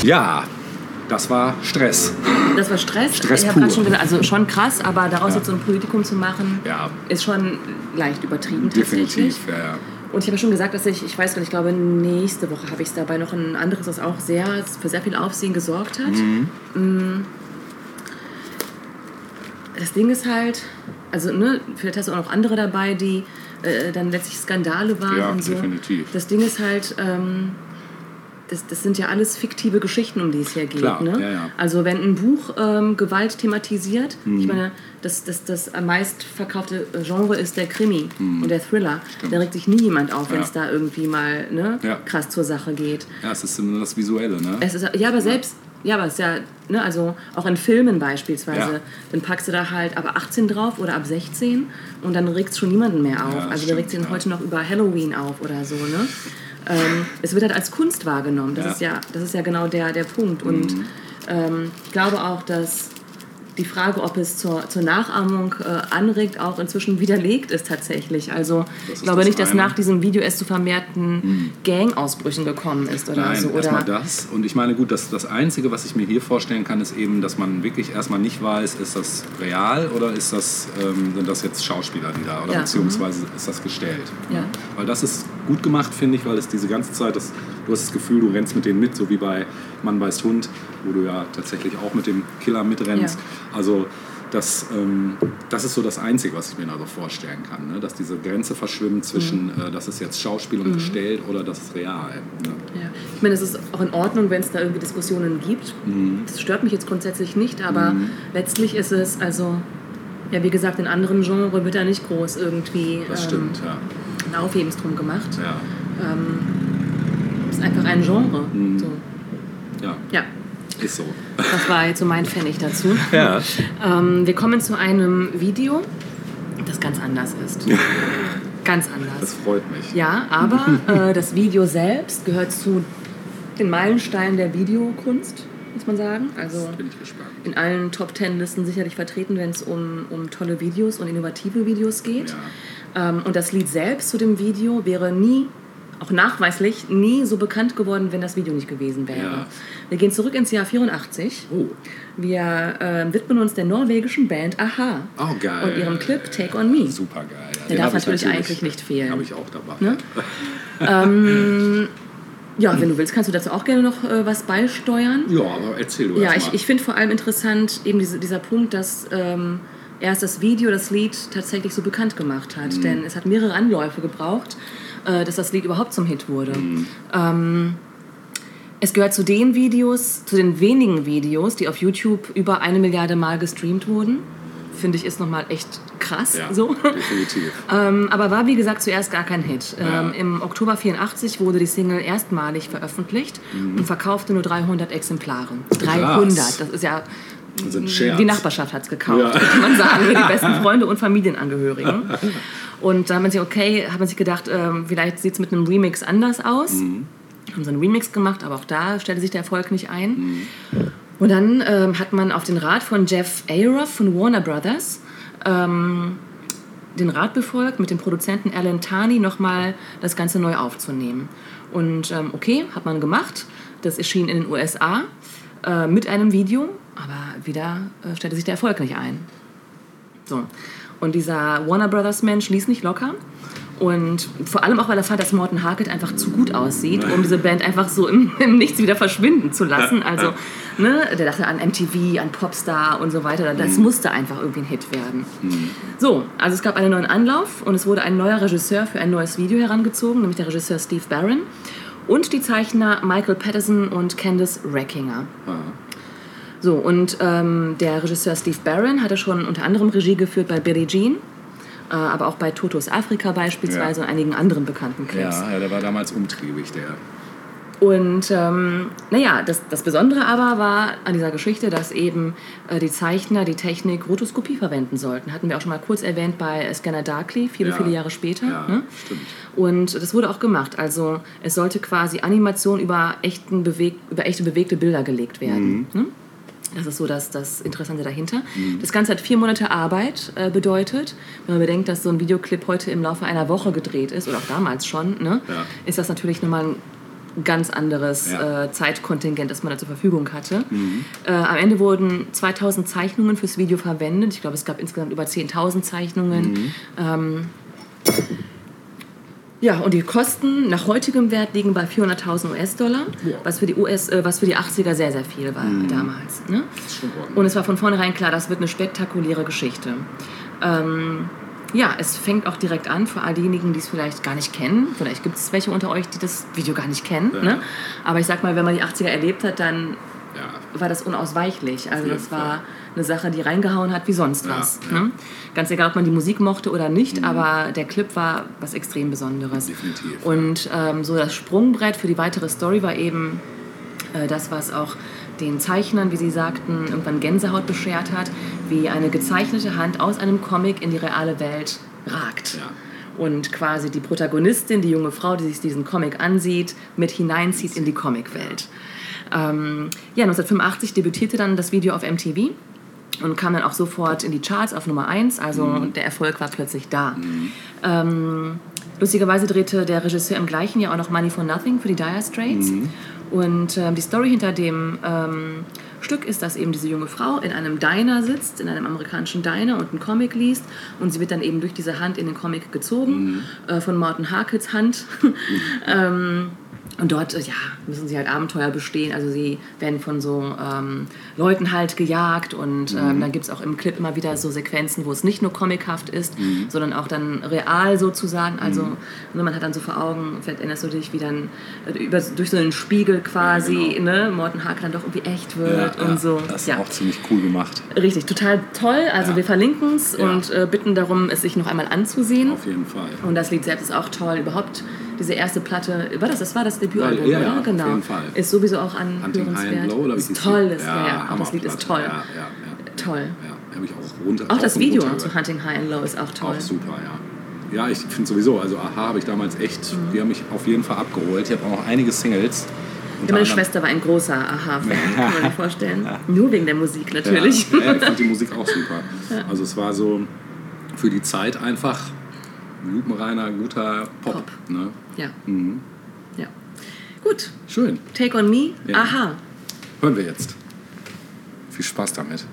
Ja, das war Stress. Das war Stress. Stress ich pur. schon gesagt, also schon krass, aber daraus Ja. jetzt so ein Politikum zu machen, Ja. ist schon leicht übertrieben tatsächlich. Definitiv, ja, ja. Und ich habe schon gesagt, dass ich, ich weiß gar nicht, ich glaube, nächste Woche habe ich es dabei noch ein anderes, das auch sehr für sehr viel Aufsehen gesorgt hat. Mm. Das Ding ist halt, also ne, vielleicht hast du auch noch andere dabei, die äh, dann letztlich Skandale waren Ja, und so. definitiv. Das Ding ist halt, ähm, das, das sind ja alles fiktive Geschichten, um die es hier geht. Klar, ne? ja, ja. Also wenn ein Buch ähm, Gewalt thematisiert, Mhm. ich meine, das, das, das am meistverkaufte Genre ist der Krimi und der Thriller. Da regt sich nie jemand auf, wenn Mhm. Ja. es da irgendwie mal ne, krass zur Sache geht. Ja, es ist immer das Visuelle, ne? Es ist, ja, aber selbst, ja, aber es ist ja, ne, also auch in Filmen beispielsweise, Ja. dann packst du da halt ab 18 drauf oder ab 16 und dann regt es schon niemanden mehr auf. Ja, also da stimmt, regt sich ja. heute noch über Halloween auf oder so, ne? Ähm, es wird halt als Kunst wahrgenommen. Das Ja. ist ja, das ist ja genau der, der Punkt. Und Mhm. ähm, ich glaube auch, dass die Frage, ob es zur, zur Nachahmung äh, anregt, auch inzwischen widerlegt ist tatsächlich. Also ich glaube das nicht, dass eine. Mhm. nach diesem Video es zu vermehrten Gang-Ausbrüchen gekommen ist oder Nein, so. erstmal das. Und ich meine, gut, das, das Einzige, was ich mir hier vorstellen kann, ist eben, dass man wirklich erstmal nicht weiß, ist das real oder ist das, ähm, sind das jetzt Schauspieler, die da, oder Ja, beziehungsweise ist das gestellt. Ja. Weil das ist gut gemacht, finde ich, weil es diese ganze Zeit, das, du hast das Gefühl, du rennst mit denen mit, so wie bei Mann beißt Hund, wo du ja tatsächlich auch mit dem Killer mitrennst. Also das, ähm, das ist so das Einzige, was ich mir da so vorstellen kann, ne? dass diese Grenze verschwimmt zwischen, Mhm. äh, das ist jetzt Schauspiel und gestellt oder das ist real. Ne? Ja. Ich meine, es ist auch in Ordnung, wenn es da irgendwie Diskussionen gibt. Mhm. Das stört mich jetzt grundsätzlich nicht, aber letztlich ist es, also, ja, wie gesagt, in anderen Genres wird da nicht groß irgendwie Das ähm, stimmt, ja. ein Aufhebens drum gemacht. ja. Es ist einfach ein Genre. Mhm. So. Ja, Ja, ist so. das war jetzt so mein Pfennig dazu. Ja. Ähm, wir kommen zu einem Video, das ganz anders ist. ganz anders. Das freut mich. Ja, aber äh, das Video selbst gehört zu den Meilensteinen der Videokunst, muss man sagen. Also Bin ich gespannt. in allen Top Ten Listen sicherlich vertreten, wenn es um, um tolle Videos und innovative Videos geht. Ähm, und das Lied selbst zu dem Video wäre nie, auch nachweislich, nie so bekannt geworden, wenn das Video nicht gewesen wäre. Ja. Wir gehen zurück ins Jahr 84. Oh, Wir äh, widmen uns der norwegischen Band Aha. oh geil. Und ihrem Clip Take On Me. Super geil. Der darf natürlich eigentlich nicht fehlen. Habe ich auch dabei. Ne? ähm, ja, wenn du willst, kannst du dazu auch gerne noch äh, was beisteuern. Ja, aber erzähl du Ja, ich, ich finde vor allem interessant eben diese, dieser Punkt, dass ähm, erst das Video das Lied tatsächlich so bekannt gemacht hat. Mhm. Denn es hat mehrere Anläufe gebraucht, äh, dass das Lied überhaupt zum Hit wurde. Mhm. Ähm, es gehört zu den Videos, zu den wenigen Videos, die auf YouTube über eine Milliarde Mal gestreamt wurden. Finde ich ist nochmal echt krass. ja, so. definitiv. Ähm, aber war wie gesagt zuerst gar kein Hit. Ja. Ähm, Im Oktober 84 wurde die Single erstmalig veröffentlicht Mhm. und verkaufte nur 300 Exemplare. 300, das ist ja Das ist Scherz. die Nachbarschaft hat es gekauft, Ja. könnte man sagen. Die besten Freunde und Familienangehörigen. Und da hat man sich, okay, hat man sich gedacht, ähm, vielleicht sieht es mit einem Remix anders aus. Mhm. Haben so einen Remix gemacht, aber auch da stellte sich der Erfolg nicht ein. Mhm. Und dann ähm, hat man auf den Rat von Jeff Aroff von Warner Brothers ähm, den Rat befolgt, mit dem Produzenten Alan Tani nochmal das Ganze neu aufzunehmen. Und ähm, okay, hat man gemacht. Das erschien in den USA äh, mit einem Video, aber wieder äh, stellte sich der Erfolg nicht ein. So. Und dieser Warner Brothers Mensch ließ nicht locker. Und vor allem auch, weil er fand, dass Morten Harkett einfach zu gut aussieht, um diese Band einfach so im, im Nichts wieder verschwinden zu lassen. Also, ne, der dachte an MTV, an Popstar und so weiter. Das musste einfach irgendwie ein Hit werden. So, also es gab einen neuen Anlauf und es wurde ein neuer Regisseur für ein neues Video herangezogen, nämlich der Regisseur Steve Barron und die Zeichner Michael Patterson und Candice Reckinger. Ja. So, und ähm, der Regisseur Steve Barron hatte schon unter anderem Regie geführt bei Billie Jean, äh, aber auch bei Totos Afrika beispielsweise Ja. und einigen anderen bekannten Clips. Ja, ja, der war damals umtriebig, der. Und ähm, naja, das, das Besondere aber war an dieser Geschichte, dass eben äh, die Zeichner die Technik Rotoskopie verwenden sollten. Hatten wir auch schon mal kurz erwähnt bei Scanner Darkly, viele, Ja. viele Jahre später. Ja, ne? stimmt. Und das wurde auch gemacht. Also es sollte quasi Animation über, echten beweg über echte bewegte Bilder gelegt werden. Ne? Das ist so das, das Interessante dahinter. Das Ganze hat vier Monate Arbeit äh, bedeutet. Wenn man bedenkt, dass so ein Videoclip heute im Laufe einer Woche gedreht ist, oder auch damals schon, ne, Ja. ist das natürlich nochmal ein ganz anderes Ja. äh, Zeitkontingent, das man da zur Verfügung hatte. Äh, am Ende wurden 2000 Zeichnungen fürs Video verwendet. Ich glaube, es gab insgesamt über 10.000 Zeichnungen. Ähm, ja, und die Kosten nach heutigem Wert liegen bei 400.000 US-Dollar, was, für die US, äh, was für die 80er sehr, sehr viel war damals. Ne? Und es war von vornherein klar, das wird eine spektakuläre Geschichte. Ähm, ja, es fängt auch direkt an für all diejenigen, die es vielleicht gar nicht kennen. Vielleicht gibt es welche unter euch, die das Video gar nicht kennen. Ja. Ne? Aber ich sag mal, wenn man die 80er erlebt hat, dann Ja. War das unausweichlich. Also das war Fall. eine Sache, die reingehauen hat wie sonst was. ja. Mhm. Ne? Ganz egal, ob man die Musik mochte oder nicht, aber der Clip war was extrem Besonderes. Definitiv, Und ähm, so das Sprungbrett für die weitere Story war eben äh, das, was auch den Zeichnern, wie sie sagten, irgendwann Gänsehaut beschert hat, wie eine gezeichnete Hand aus einem Comic in die reale Welt ragt. Ja. Und quasi die Protagonistin, die junge Frau, die sich diesen Comic ansieht, mit hineinzieht in die Comicwelt. Ähm, ja, 1985 debütierte dann das Video auf MTV und kam dann auch sofort in die Charts auf Nummer 1. Also der Erfolg war plötzlich da. Ähm, lustigerweise drehte der Regisseur im gleichen Jahr auch noch Money for Nothing für die Dire Straits. Und ähm, die Story hinter dem ähm, Stück ist, dass eben diese junge Frau in einem Diner sitzt, in einem amerikanischen Diner und einen Comic liest. Und sie wird dann eben durch diese Hand in den Comic gezogen, äh, von Morton Harkets Hand. und dort äh, ja, müssen sie halt Abenteuer bestehen. Also sie werden von so ähm, Leuten halt gejagt und ähm, dann gibt es auch im Clip immer wieder so Sequenzen, wo es nicht nur comichaft ist, sondern auch dann real sozusagen. Also ne, man hat dann so vor Augen, vielleicht erinnerst du dich, wie dann äh, über, durch so einen Spiegel quasi Ja, ne, Morten Hake dann doch irgendwie echt wird und so. Das ist ja. auch ziemlich cool gemacht. Richtig, total toll. Also Ja. wir verlinken es Ja. und äh, bitten darum, es sich noch einmal anzusehen. Auf jeden Fall. Und das Lied selbst ist auch toll. Überhaupt diese erste Platte, war das, das war das Debütalbum, Ja, ja, oder? auf Genau. jeden Fall. Ist sowieso auch Hunting High and. Low, oder Ist toll, ist, ja, das Lied ist toll. Ja, ja. Toll. ja. Habe ich auch runter. Auch das Video zu. Hunting High and Low ist auch toll. Auch super, ja. Ja, ich finde sowieso, also Aha habe ich damals echt, Mhm. die haben mich auf jeden Fall abgeholt. Ich habe auch noch einige Singles. Ja, meine Schwester war ein großer Aha-Fan, kann man sich vorstellen. Nur wegen der Musik natürlich. Ja, ja, ich fand die Musik auch super. Also es war so für die Zeit einfach lupenreiner, guter Pop. Pop. Ne? Ja. ja. Gut, Schön. Take on Me, Ja. Aha. Hören wir jetzt. Viel Spaß damit.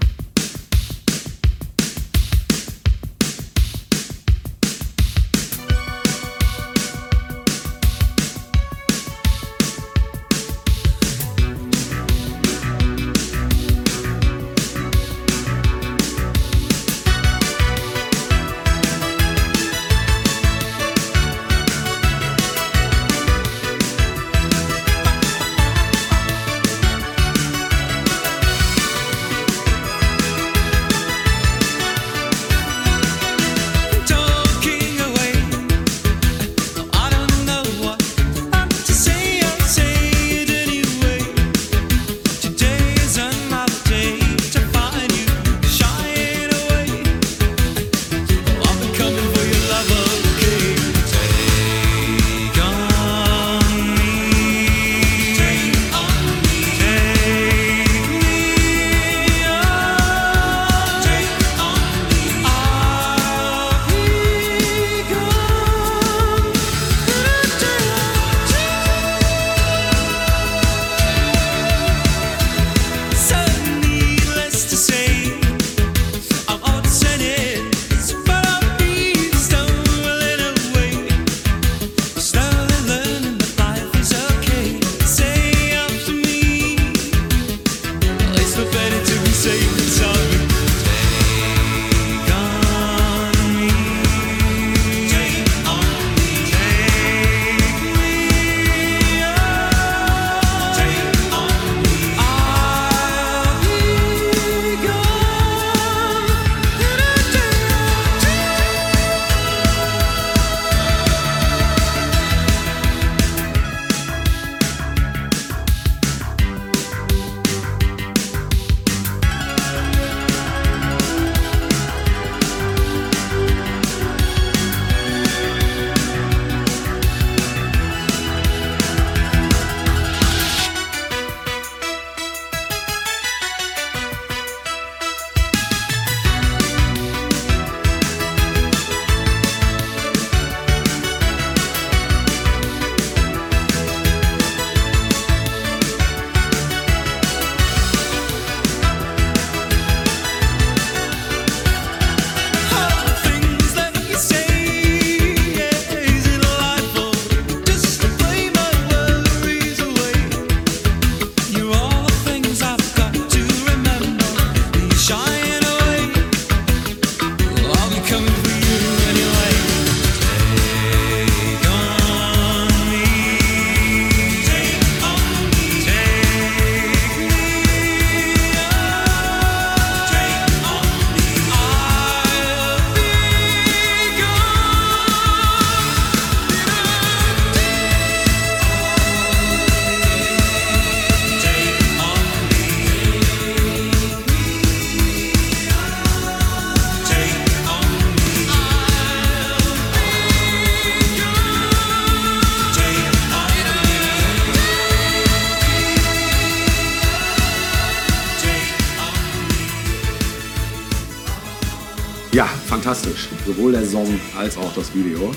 Song als auch das Video.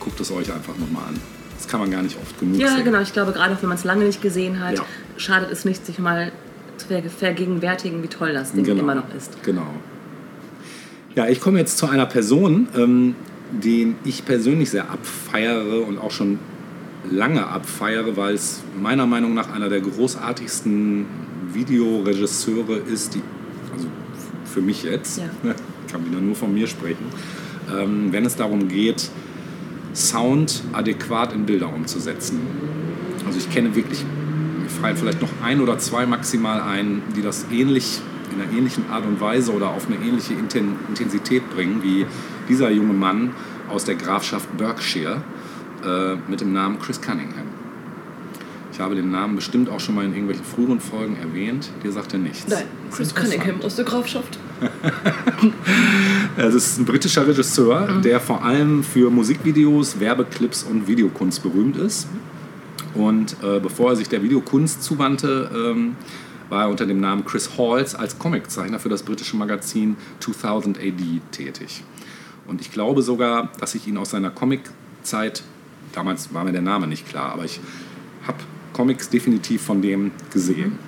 Guckt es euch einfach nochmal an. Das kann man gar nicht oft genug Ja, sehen. genau. Ich glaube, gerade auch wenn man es lange nicht gesehen hat, Ja. schadet es nicht, sich mal zu ver- vergegenwärtigen, wie toll das Ding immer noch ist. Genau. Ja, ich komme jetzt zu einer Person, ähm, den ich persönlich sehr abfeiere und auch schon lange abfeiere, weil es meiner Meinung nach einer der großartigsten Videoregisseure ist, die, also für mich jetzt, Ja. ich kann wieder nur von mir sprechen, ähm, wenn es darum geht, Sound adäquat in Bilder umzusetzen. Also ich kenne wirklich, mir fallen vielleicht noch ein oder zwei maximal ein, die das ähnlich, in einer ähnlichen Art und Weise oder auf eine ähnliche Inten Intensität bringen, wie dieser junge Mann aus der Grafschaft Berkshire äh, mit dem Namen Chris Cunningham. Ich habe den Namen bestimmt auch schon mal in irgendwelchen früheren Folgen erwähnt. Dir sagt er nichts. Chris Cunningham aus der Grafschaft. Es ist ein britischer Regisseur, der vor allem für Musikvideos, Werbeclips und Videokunst berühmt ist. Und äh, bevor er sich der Videokunst zuwandte, ähm, war er unter dem Namen Chris Halls als Comiczeichner für das britische Magazin 2000 AD tätig. Und ich glaube sogar, dass ich ihn aus seiner Comiczeit, damals war mir der Name nicht klar, aber ich habe Comics definitiv von dem gesehen.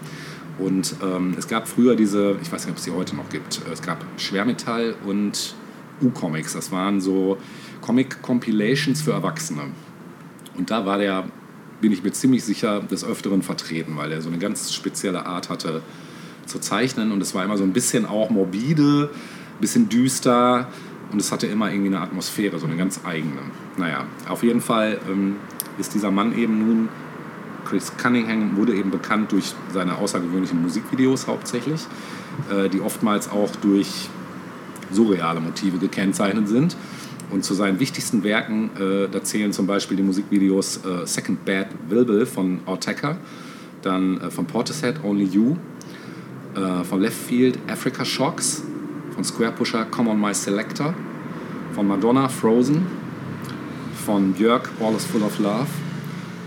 Und ähm, es gab früher diese, ich weiß nicht, ob es die heute noch gibt, es gab Schwermetall und U-Comics. Das waren so Comic-Compilations für Erwachsene. Und da war der, bin ich mir ziemlich sicher, des Öfteren vertreten, weil er so eine ganz spezielle Art hatte zu zeichnen. Und es war immer so ein bisschen auch morbide, ein bisschen düster. Und es hatte immer irgendwie eine Atmosphäre, so eine ganz eigene. Naja, auf jeden Fall ähm, ist dieser Mann eben nun Chris Cunningham wurde eben bekannt durch seine außergewöhnlichen Musikvideos hauptsächlich, äh, die oftmals auch durch surreale Motive gekennzeichnet sind. Und zu seinen wichtigsten Werken, äh, da zählen zum Beispiel die Musikvideos äh, Second Bad Wilbur von Autechre, dann äh, von Portishead Only You, äh, von Left Field Africa Shocks, von Square Pusher Come On My Selector, von Madonna Frozen, von Björk All Is Full of Love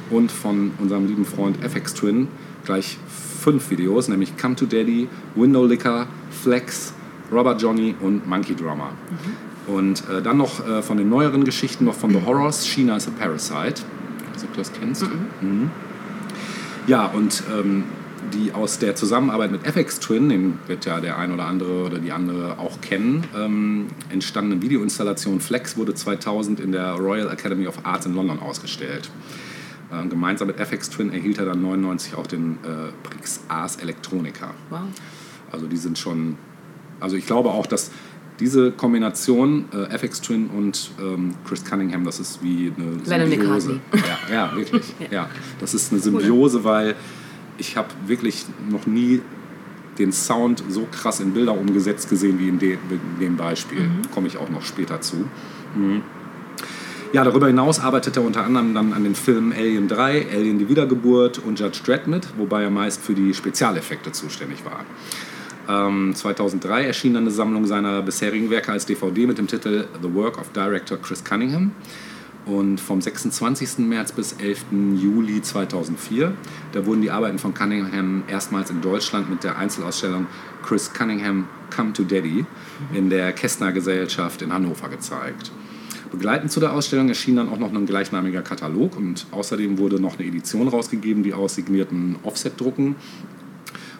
und von unserem lieben Freund FX Twin gleich fünf Videos, nämlich Come to Daddy, Window Licker, Flex, Robert Johnny und Monkey Drummer. Und äh, dann noch äh, von den neueren Geschichten noch von The Horrors, China is a Parasite. Ich weiß nicht, ob du das kennst. Mhm. Ja, und ähm, die aus der Zusammenarbeit mit FX Twin, den wird ja der ein oder andere oder die andere auch kennen, ähm, entstandene Videoinstallation Flex wurde 2000 in der Royal Academy of Arts in London ausgestellt. Äh, gemeinsam mit FX Twin erhielt er dann 99 auch den äh, Prix Ars Electronica. Wow. Also die sind schon, also ich glaube auch, dass diese Kombination äh, FX Twin und ähm, Chris Cunningham, das ist wie eine Lennon Symbiose. Ja, ja, wirklich. ja. Das ist eine Symbiose, weil ich habe wirklich noch nie den Sound so krass in Bilder umgesetzt gesehen wie in, de, in dem Beispiel. Komme ich auch noch später zu. Mhm. Ja, darüber hinaus arbeitet er unter anderem dann an den Filmen Alien 3, Alien die Wiedergeburt und Judge Dredd mit, wobei er meist für die Spezialeffekte zuständig war. Ähm, 2003 erschien dann eine Sammlung seiner bisherigen Werke als DVD mit dem Titel The Work of Director Chris Cunningham. Und vom 26. März bis 11. Juli 2004, da wurden die Arbeiten von Cunningham erstmals in Deutschland mit der Einzelausstellung Chris Cunningham Come to Daddy in der Kästner Gesellschaft in Hannover gezeigt. Begleitend zu der Ausstellung erschien dann auch noch ein gleichnamiger Katalog und außerdem wurde noch eine Edition rausgegeben, die aus signierten Offset-Drucken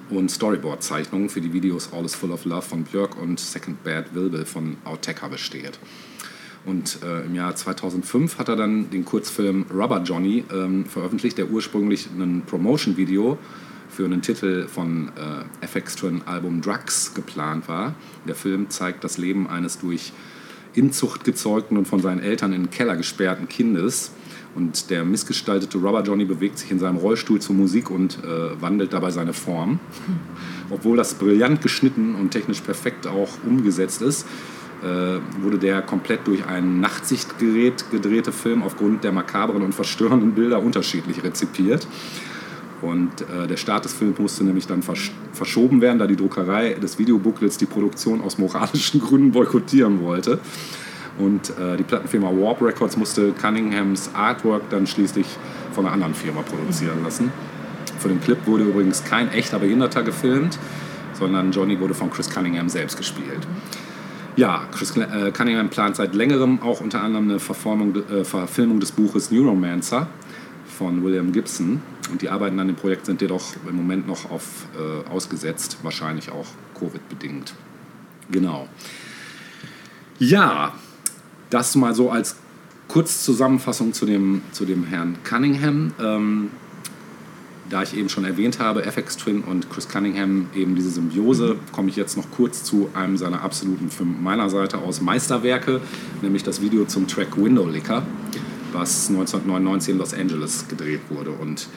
und Storyboard-Zeichnungen für die Videos All is Full of Love von Björk und Second Bad Wilbur von Autechre besteht. Und äh, im Jahr 2005 hat er dann den Kurzfilm Rubber Johnny ähm, veröffentlicht, der ursprünglich ein Promotion-Video für einen Titel von äh, FX Twin Album Drugs geplant war. Der Film zeigt das Leben eines durch Inzucht gezeugten und von seinen Eltern in den Keller gesperrten Kindes. Und der missgestaltete Rubber Johnny bewegt sich in seinem Rollstuhl zur Musik und äh, wandelt dabei seine Form. Obwohl das brillant geschnitten und technisch perfekt auch umgesetzt ist, äh, wurde der komplett durch ein Nachtsichtgerät gedrehte Film aufgrund der makabren und verstörenden Bilder unterschiedlich rezipiert. Und äh, der Start des Films musste nämlich dann versch verschoben werden, da die Druckerei des Videobooklets die Produktion aus moralischen Gründen boykottieren wollte. Und äh, die Plattenfirma Warp Records musste Cunninghams Artwork dann schließlich von einer anderen Firma produzieren lassen. Für den Clip wurde übrigens kein echter Behinderter gefilmt, sondern Johnny wurde von Chris Cunningham selbst gespielt. Ja, Chris äh, Cunningham plant seit längerem auch unter anderem eine äh, Verfilmung des Buches Neuromancer von William Gibson. Und die Arbeiten an dem Projekt sind jedoch im Moment noch auf, äh, ausgesetzt, wahrscheinlich auch Covid-bedingt. Genau. Ja, das mal so als Kurzzusammenfassung zu dem, zu dem Herrn Cunningham. Ähm, da ich eben schon erwähnt habe, FX Twin und Chris Cunningham, eben diese Symbiose, komme ich jetzt noch kurz zu einem seiner absoluten, von meiner Seite aus, Meisterwerke, nämlich das Video zum Track Window Licker, was 1999 in Los Angeles gedreht wurde. Und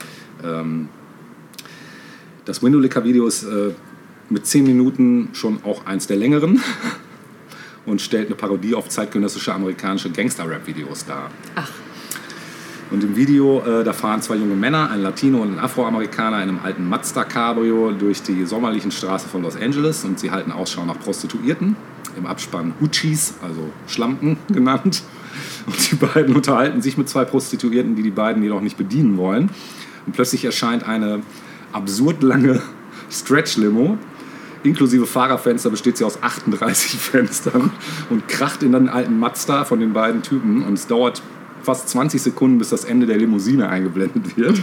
ähm, das Window Licker Video ist äh, mit 10 Minuten schon auch eins der längeren und stellt eine Parodie auf zeitgenössische amerikanische Gangster-Rap-Videos dar. Ach, Und im Video, äh, da fahren zwei junge Männer, ein Latino und ein Afroamerikaner in einem alten Mazda Cabrio durch die sommerlichen Straßen von Los Angeles und sie halten Ausschau nach Prostituierten. Im Abspann Uchis, also Schlampen genannt. Und die beiden unterhalten sich mit zwei Prostituierten, die die beiden jedoch nicht bedienen wollen. Und plötzlich erscheint eine absurd lange Stretch-Limo. Inklusive Fahrerfenster besteht sie aus 38 Fenstern und kracht in den alten Mazda von den beiden Typen. Und es dauert fast 20 Sekunden, bis das Ende der Limousine eingeblendet wird.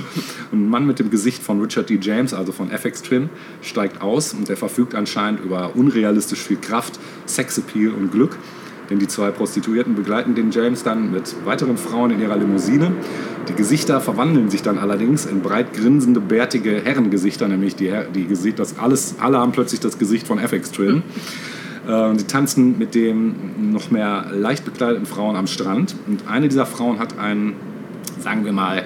Und ein Mann mit dem Gesicht von Richard D. James, also von FX Twin, steigt aus und der verfügt anscheinend über unrealistisch viel Kraft, Sexappeal und Glück. Denn die zwei Prostituierten begleiten den James dann mit weiteren Frauen in ihrer Limousine. Die Gesichter verwandeln sich dann allerdings in breit grinsende, bärtige Herrengesichter, nämlich die, die Gesicht, das alles, alle haben plötzlich das Gesicht von FX Twin. Äh, und die tanzen mit den noch mehr leicht bekleideten Frauen am Strand. Und eine dieser Frauen hat ein, sagen wir mal,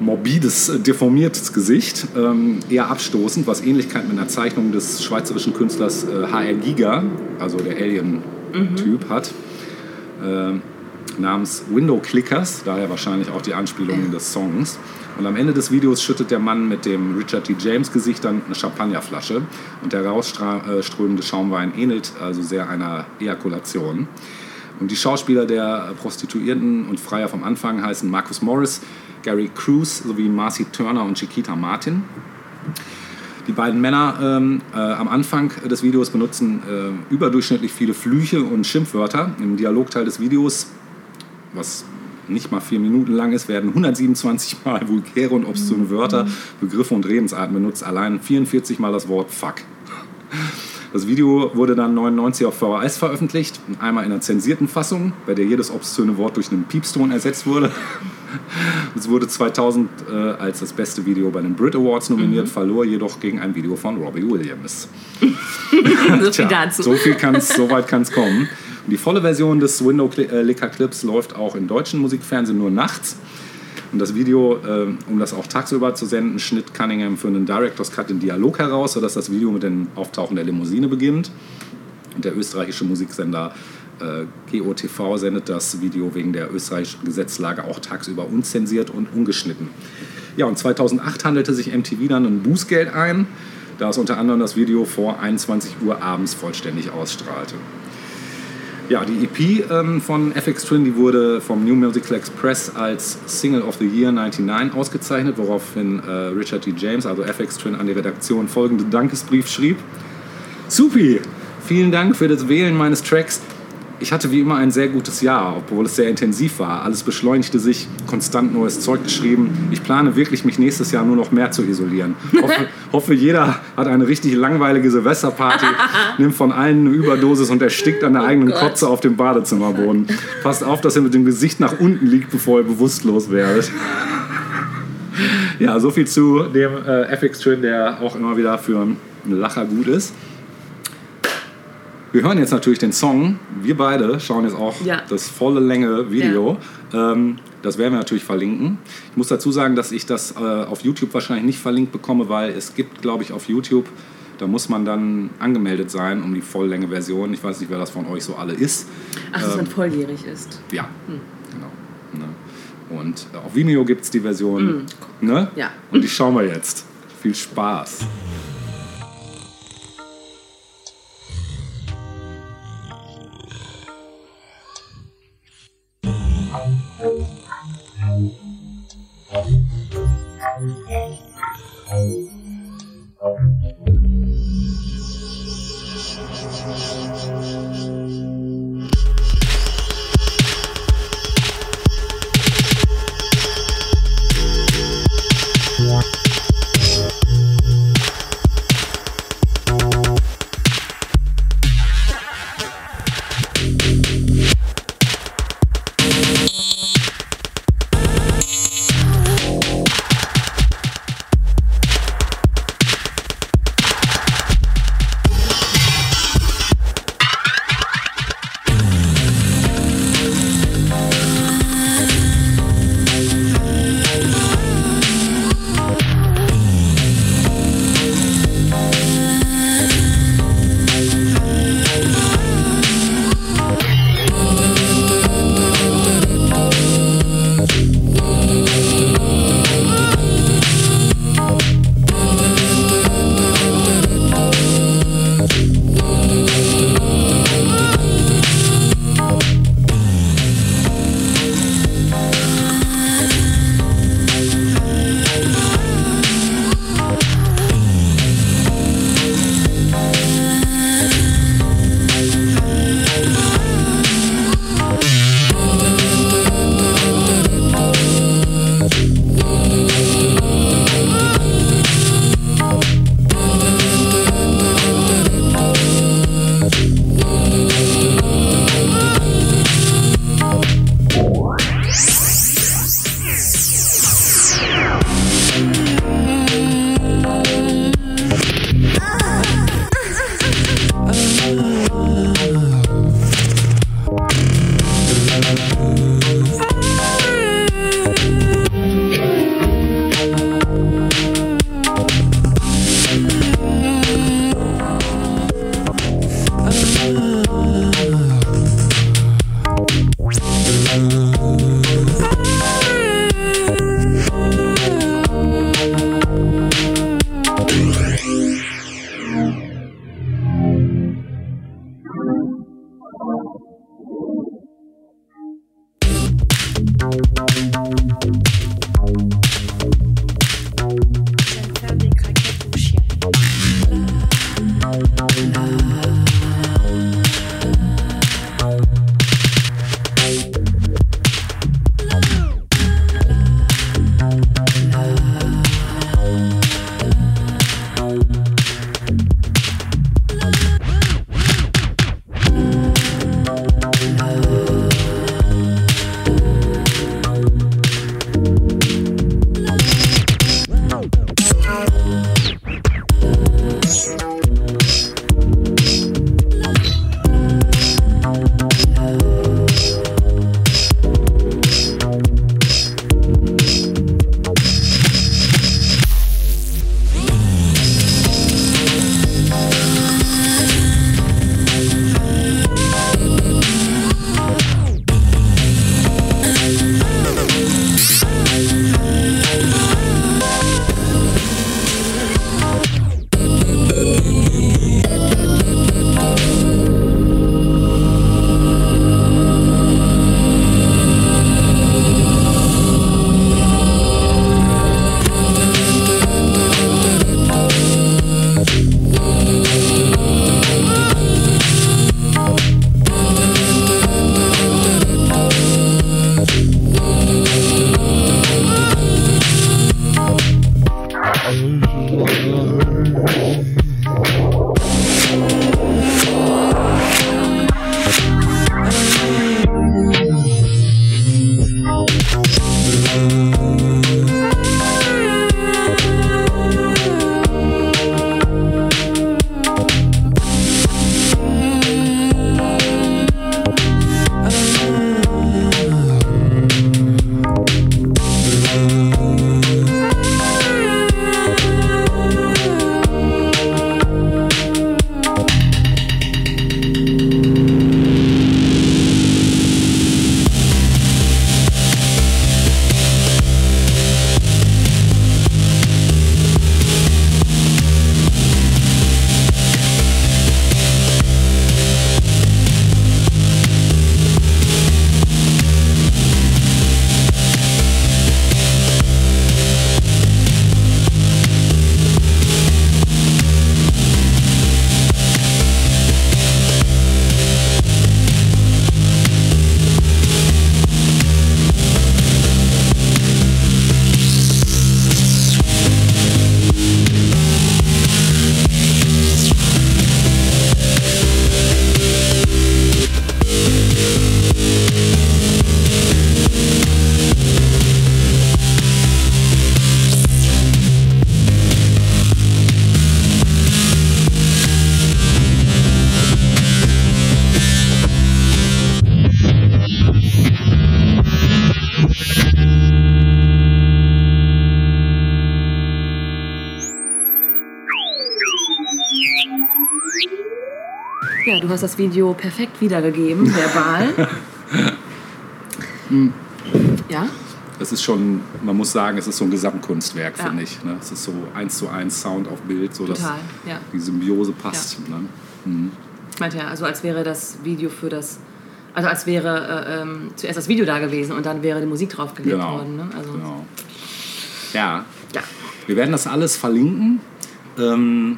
morbides, deformiertes Gesicht, ähm, eher abstoßend, was Ähnlichkeit mit einer Zeichnung des schweizerischen Künstlers äh, H.R. Giger, also der Alien-Typ, hat. Äh, namens Window Clickers, daher wahrscheinlich auch die Anspielung des Songs. Und am Ende des Videos schüttet der Mann mit dem Richard T. James Gesicht dann eine Champagnerflasche und der rausströmende Schaumwein ähnelt also sehr einer Ejakulation. Und die Schauspieler der Prostituierten und Freier vom Anfang heißen Marcus Morris, Gary Cruz sowie Marcy Turner und Chiquita Martin. Die beiden Männer ähm, äh, am Anfang des Videos benutzen äh, überdurchschnittlich viele Flüche und Schimpfwörter. Im Dialogteil des Videos, was nicht mal vier Minuten lang ist, werden 127 Mal vulgäre und obszöne Wörter, Begriffe und Redensarten benutzt. Allein 44 Mal das Wort Fuck. Das Video wurde dann 99 auf VHS veröffentlicht, einmal in einer zensierten Fassung, bei der jedes obszöne Wort durch einen Piepston ersetzt wurde. Es wurde 2000 äh, als das beste Video bei den Brit Awards nominiert, verlor jedoch gegen ein Video von Robbie Williams. so viel dazu. So, viel kann's, so weit kann es kommen. Und die volle Version des Window Cli- äh, läuft auch im deutschen Musikfernsehen nur nachts. Und das Video, äh, um das auch tagsüber zu senden, schnitt Cunningham für einen Director's Cut den Dialog heraus, sodass das Video mit dem Auftauchen der Limousine beginnt. Und der österreichische Musiksender äh, GOTV sendet das Video wegen der österreichischen Gesetzlage auch tagsüber unzensiert und ungeschnitten. Ja, und 2008 handelte sich MTV dann ein Bußgeld ein, da es unter anderem das Video vor 21 Uhr abends vollständig ausstrahlte. Ja, die EP ähm, von FX Twin, die wurde vom New Musical Express als Single of the Year 99 ausgezeichnet, woraufhin äh, Richard D. James, also FX Twin, an die Redaktion folgenden Dankesbrief schrieb. Supi, vielen Dank für das Wählen meines Tracks. Ich hatte wie immer ein sehr gutes Jahr, obwohl es sehr intensiv war. Alles beschleunigte sich, konstant neues Zeug geschrieben. Ich plane wirklich, mich nächstes Jahr nur noch mehr zu isolieren. Hoffe, hoffe jeder hat eine richtig langweilige Silvesterparty, nimmt von allen eine Überdosis und erstickt an der eigenen Gott. Kotze auf dem Badezimmerboden. Passt auf, dass ihr mit dem Gesicht nach unten liegt, bevor ihr bewusstlos werdet. Ja, so viel zu dem äh, FX-Twin, der auch immer wieder für einen Lacher gut ist. Wir hören jetzt natürlich den Song. Wir beide schauen jetzt auch Ja. das volle Länge Video. Ähm, das werden wir natürlich verlinken. Ich muss dazu sagen, dass ich das äh, auf YouTube wahrscheinlich nicht verlinkt bekomme, weil es gibt, glaube ich, auf YouTube, da muss man dann angemeldet sein um die Volllänge-Version. Ich weiß nicht, wer das von euch so alle ist. Ach, dass man volljährig ist. Ja, genau. Ne? Und auf Vimeo gibt es die Version. Ne? Ja. Und die schauen wir jetzt. Viel Spaß. Thank you. Du hast das Video perfekt wiedergegeben, verbal. ja? Es ist schon, man muss sagen, es ist so ein Gesamtkunstwerk, Ja. finde ich. Ne? Es ist so eins zu eins Sound auf Bild, so dass Total, ja. die Symbiose passt. Ne? Ich meinte ja, also als wäre das Video für das, also als wäre äh, ähm, zuerst das Video da gewesen und dann wäre die Musik draufgelegt Genau. worden. Ne? Also, Genau. Ja, ja. wir werden das alles verlinken. Ähm,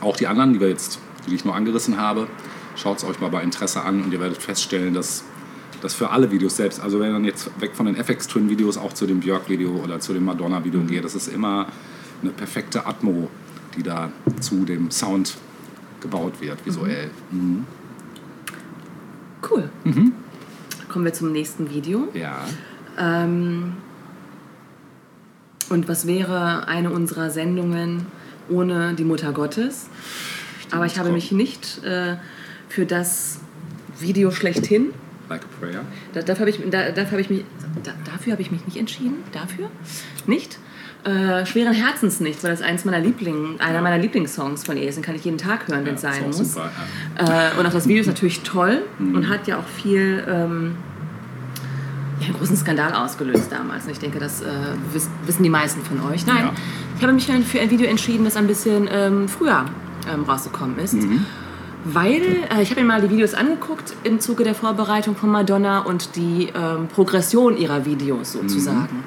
auch die anderen, die wir jetzt, die ich nur angerissen habe, schaut es euch mal bei Interesse an und ihr werdet feststellen, dass das für alle Videos selbst, also wenn man jetzt weg von den FX Twin Videos auch zu dem Björk Video oder zu dem Madonna Video geht, das ist immer eine perfekte Atmo, die da zu dem Sound gebaut wird, visuell. Mhm. Cool. Kommen wir zum nächsten Video. Ja. Ähm, und was wäre eine unserer Sendungen ohne die Mutter Gottes? Aber ich habe mich nicht äh, für das Video schlechthin Like a Prayer. Da, dafür habe ich, da, dafür habe ich mich, da, dafür habe ich mich nicht entschieden. Dafür nicht. Äh, schweren Herzens nicht, weil das eins meiner Liebling, einer meiner Lieblingssongs von ihr ist. Den kann ich jeden Tag hören, wenn es Ja, sein muss. super, ja. Äh, und auch das Video ist natürlich toll Mhm. und hat ja auch viel ähm, ja, einen großen Skandal ausgelöst damals. Und ich denke, das äh, wiss, wissen die meisten von euch. Nein, Ja. ich habe mich dann für ein Video entschieden, das ein bisschen ähm, früher ähm, rausgekommen ist. Mhm. Weil äh, ich habe mir mal die Videos angeguckt im Zuge der Vorbereitung von Madonna und die ähm, Progression ihrer Videos sozusagen.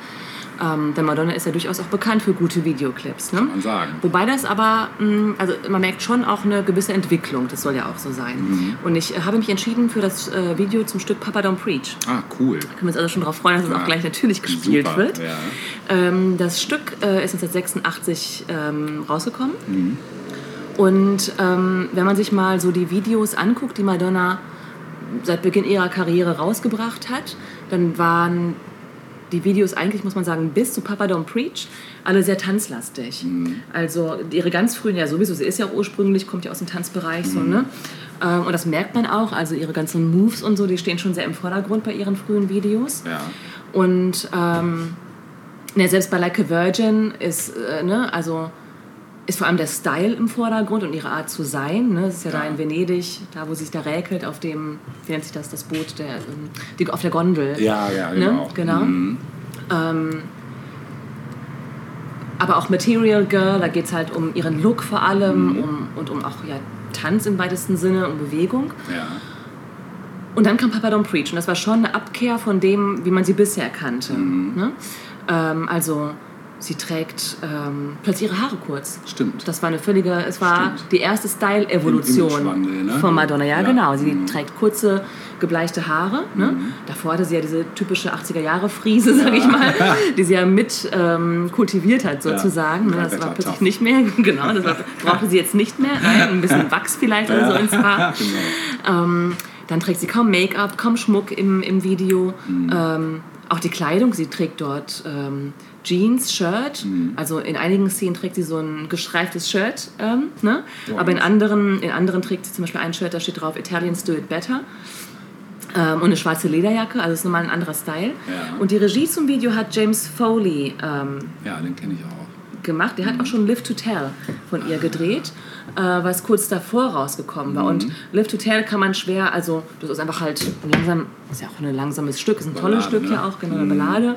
Ähm, denn Madonna ist ja durchaus auch bekannt für gute Videoclips. Ne? Kann man sagen. Wobei das aber, mh, also man merkt schon auch eine gewisse Entwicklung, das soll ja auch so sein. Mhm. Und ich äh, habe mich entschieden für das äh, Video zum Stück Papa Don't Preach. Ah, cool. Können wir uns also schon darauf freuen, dass es Ja. auch gleich natürlich gespielt Super, wird. Ja. Ähm, das Stück äh, ist 1986 ähm, rausgekommen. Mhm. Und ähm, wenn man sich mal so die Videos anguckt, die Madonna seit Beginn ihrer Karriere rausgebracht hat, dann waren die Videos eigentlich, muss man sagen, bis zu Papa Don't Preach alle sehr tanzlastig. Mhm. Also ihre ganz frühen, ja sowieso, sie ist ja auch ursprünglich, kommt ja aus dem Tanzbereich, so, ne? Ähm, und das merkt man auch, also ihre ganzen Moves und so, die stehen schon sehr im Vordergrund bei ihren frühen Videos. Ja. Und ähm, ne, selbst bei Like a Virgin ist, äh, ne, also ist vor allem der Style im Vordergrund und ihre Art zu sein. Ne? Das ist ja, da Ja. in Venedig, da wo sie sich da räkelt auf dem, wie nennt sich das, das Boot, der, ähm, die, auf der Gondel. Ja, ja, Ne? genau. Genau. Mhm. Ähm, aber auch Material Girl, da geht es halt um ihren Look vor allem Mhm. um, und um auch ja, Tanz im weitesten Sinne und Bewegung. Ja. Und dann kam Papa Don't Preach und das war schon eine Abkehr von dem, wie man sie bisher kannte. Mhm. Ne? Ähm, also sie trägt ähm, plötzlich ihre Haare kurz. Stimmt. Das war eine völlige, es war Stimmt. die erste Style-Evolution ne? von Madonna. Ja, Ja. genau. Sie Mhm. trägt kurze, gebleichte Haare. Ne? Davor hatte sie ja diese typische 80er-Jahre-Friese, sag ich mal, die sie ja mit ähm, kultiviert hat, sozusagen. Ja. Ne? Das war plötzlich nicht mehr, genau, das war, brauchte sie jetzt nicht mehr. Nein, ein bisschen Wachs vielleicht oder so ins Haar. genau. Ähm, dann trägt sie kaum Make-up, kaum Schmuck im, im Video. Mhm. Ähm, auch die Kleidung, sie trägt dort ähm, Jeans, Shirt. Mhm. Also in einigen Szenen trägt sie so ein gestreiftes Shirt. Ähm, ne? Aber in anderen, in anderen trägt sie zum Beispiel ein Shirt, da steht drauf Italians do it better. Ähm, und eine schwarze Lederjacke, also ist nochmal ein anderer Style. Ja. Und die Regie zum Video hat James Foley ähm, Ja, den kenne ich auch. gemacht. Der hat auch schon Live to Tell von ihr gedreht, äh, was kurz davor rausgekommen war. Und Live to Tell kann man schwer, also das ist einfach halt langsam, ist ja auch ein langsames Stück, ist ein tolles Ballade, Stück ne? ja auch, genau eine Ballade.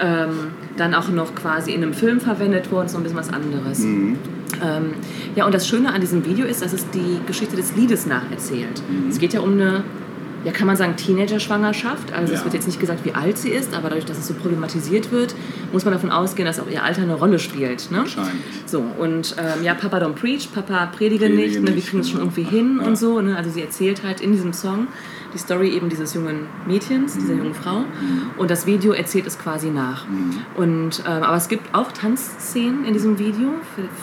Ähm, dann auch noch quasi in einem Film verwendet worden, so ein bisschen was anderes. Ähm, ja, und das Schöne an diesem Video ist, dass es die Geschichte des Liedes nacherzählt. Es geht ja um eine, ja kann man sagen, Teenager-Schwangerschaft. Also es Ja. wird jetzt nicht gesagt, wie alt sie ist, aber dadurch, dass es so problematisiert wird, muss man davon ausgehen, dass auch ihr Alter eine Rolle spielt. Ne? Wahrscheinlich. So, und ähm, ja, Papa don't preach, Papa predige, Predige nicht, ne, wir kriegen es schon genau. irgendwie hin Ja. und so. Ne? Also sie erzählt halt in diesem Song die Story eben dieses jungen Mädchens, dieser Mhm. jungen Frau. Und das Video erzählt es quasi nach. Und, ähm, aber es gibt auch Tanzszenen in diesem Video.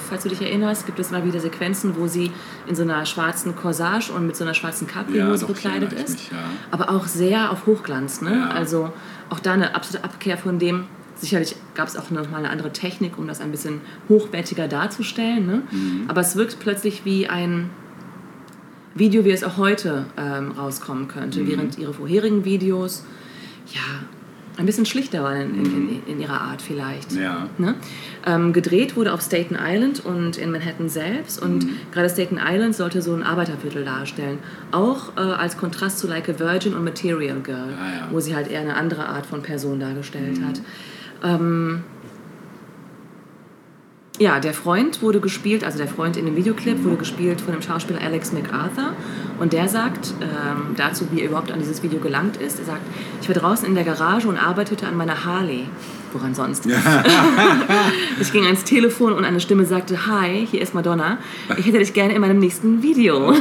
Falls du dich erinnerst, gibt es immer wieder Sequenzen, wo sie in so einer schwarzen Corsage und mit so einer schwarzen Capri-Hose Ja, bekleidet ist. mich, ja. Aber auch sehr auf Hochglanz. Ne? Ja. Also auch da eine absolute Abkehr von dem. Sicherlich gab es auch noch mal eine andere Technik, um das ein bisschen hochwertiger darzustellen. Ne? Mhm. Aber es wirkt plötzlich wie ein Video, wie es auch heute ähm, rauskommen könnte, Mhm. während ihre vorherigen Videos ja ein bisschen schlichter waren in, in, in ihrer Art vielleicht. Ja. Ne? Ähm, gedreht wurde auf Staten Island und in Manhattan selbst. Und gerade Staten Island sollte so ein Arbeiterviertel darstellen. Auch äh, als Kontrast zu Like a Virgin und Material Girl, Ah, ja. wo sie halt eher eine andere Art von Person dargestellt hat. Ähm, ja, der Freund wurde gespielt, also der Freund in dem Videoclip wurde gespielt von dem Schauspieler Alex MacArthur. Und der sagt ähm, dazu, wie er überhaupt an dieses Video gelangt ist. Er sagt, ich war draußen in der Garage und arbeitete an meiner Harley. Woran sonst? ich ging ans Telefon und eine Stimme sagte, Hi, hier ist Madonna. Ich hätte dich gerne in meinem nächsten Video.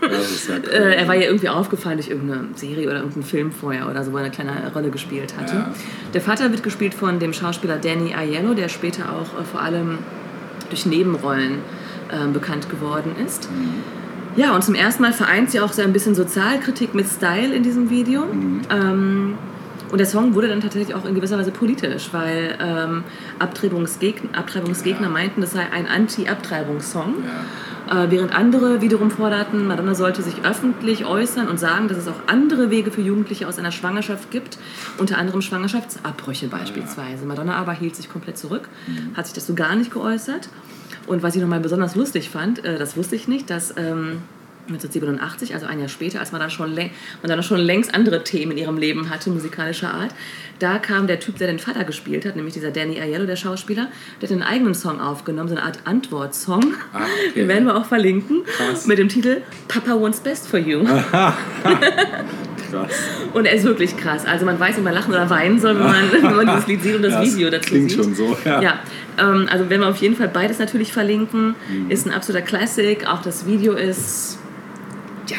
Ja. Äh, er war ja irgendwie aufgefallen durch irgendeine Serie oder irgendeinen Film vorher oder so, wo er eine kleine Rolle gespielt hatte. Ja. Der Vater wird gespielt von dem Schauspieler Danny Aiello, der später auch äh, vor allem durch Nebenrollen ähm, bekannt geworden ist. Ja, und zum ersten Mal vereint sie auch so ein bisschen Sozialkritik mit Style in diesem Video. Ähm, und der Song wurde dann tatsächlich auch in gewisser Weise politisch, weil ähm, Abtreibungsgegner, Abtreibungsgegner meinten, das sei ein Anti-Abtreibungssong. Äh, während andere wiederum forderten, Madonna sollte sich öffentlich äußern und sagen, dass es auch andere Wege für Jugendliche aus einer Schwangerschaft gibt, unter anderem Schwangerschaftsabbrüche beispielsweise. Madonna aber hielt sich komplett zurück, hat sich dazu gar nicht geäußert. Und was ich nochmal besonders lustig fand, äh, das wusste ich nicht, dass ähm, 1987, also ein Jahr später, als man dann schon, man dann schon längst andere Themen in ihrem Leben hatte, musikalischer Art, da kam der Typ, der den Vater gespielt hat, nämlich dieser Danny Aiello, der Schauspieler, der hat einen eigenen Song aufgenommen, so eine Art Antwortsong. Ah, okay. Den werden wir auch verlinken, Krass. mit dem Titel Papa Wants Best for You. Krass. Und er ist wirklich krass. Also man weiß, ob man lachen oder weinen soll, wenn man, wenn man dieses Lied sieht und das Ja, Video dazu klingt sieht. schon so, ja. Ja, ähm, also werden wir auf jeden Fall beides natürlich verlinken. Mhm. Ist ein absoluter Classic. Auch das Video ist, ja,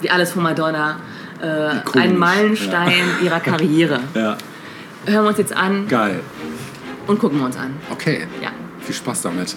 wie alles von Madonna, äh, ein Meilenstein ihrer Karriere. Ja, Hören wir uns jetzt an geil. und gucken wir uns an. Okay, Ja. viel Spaß damit.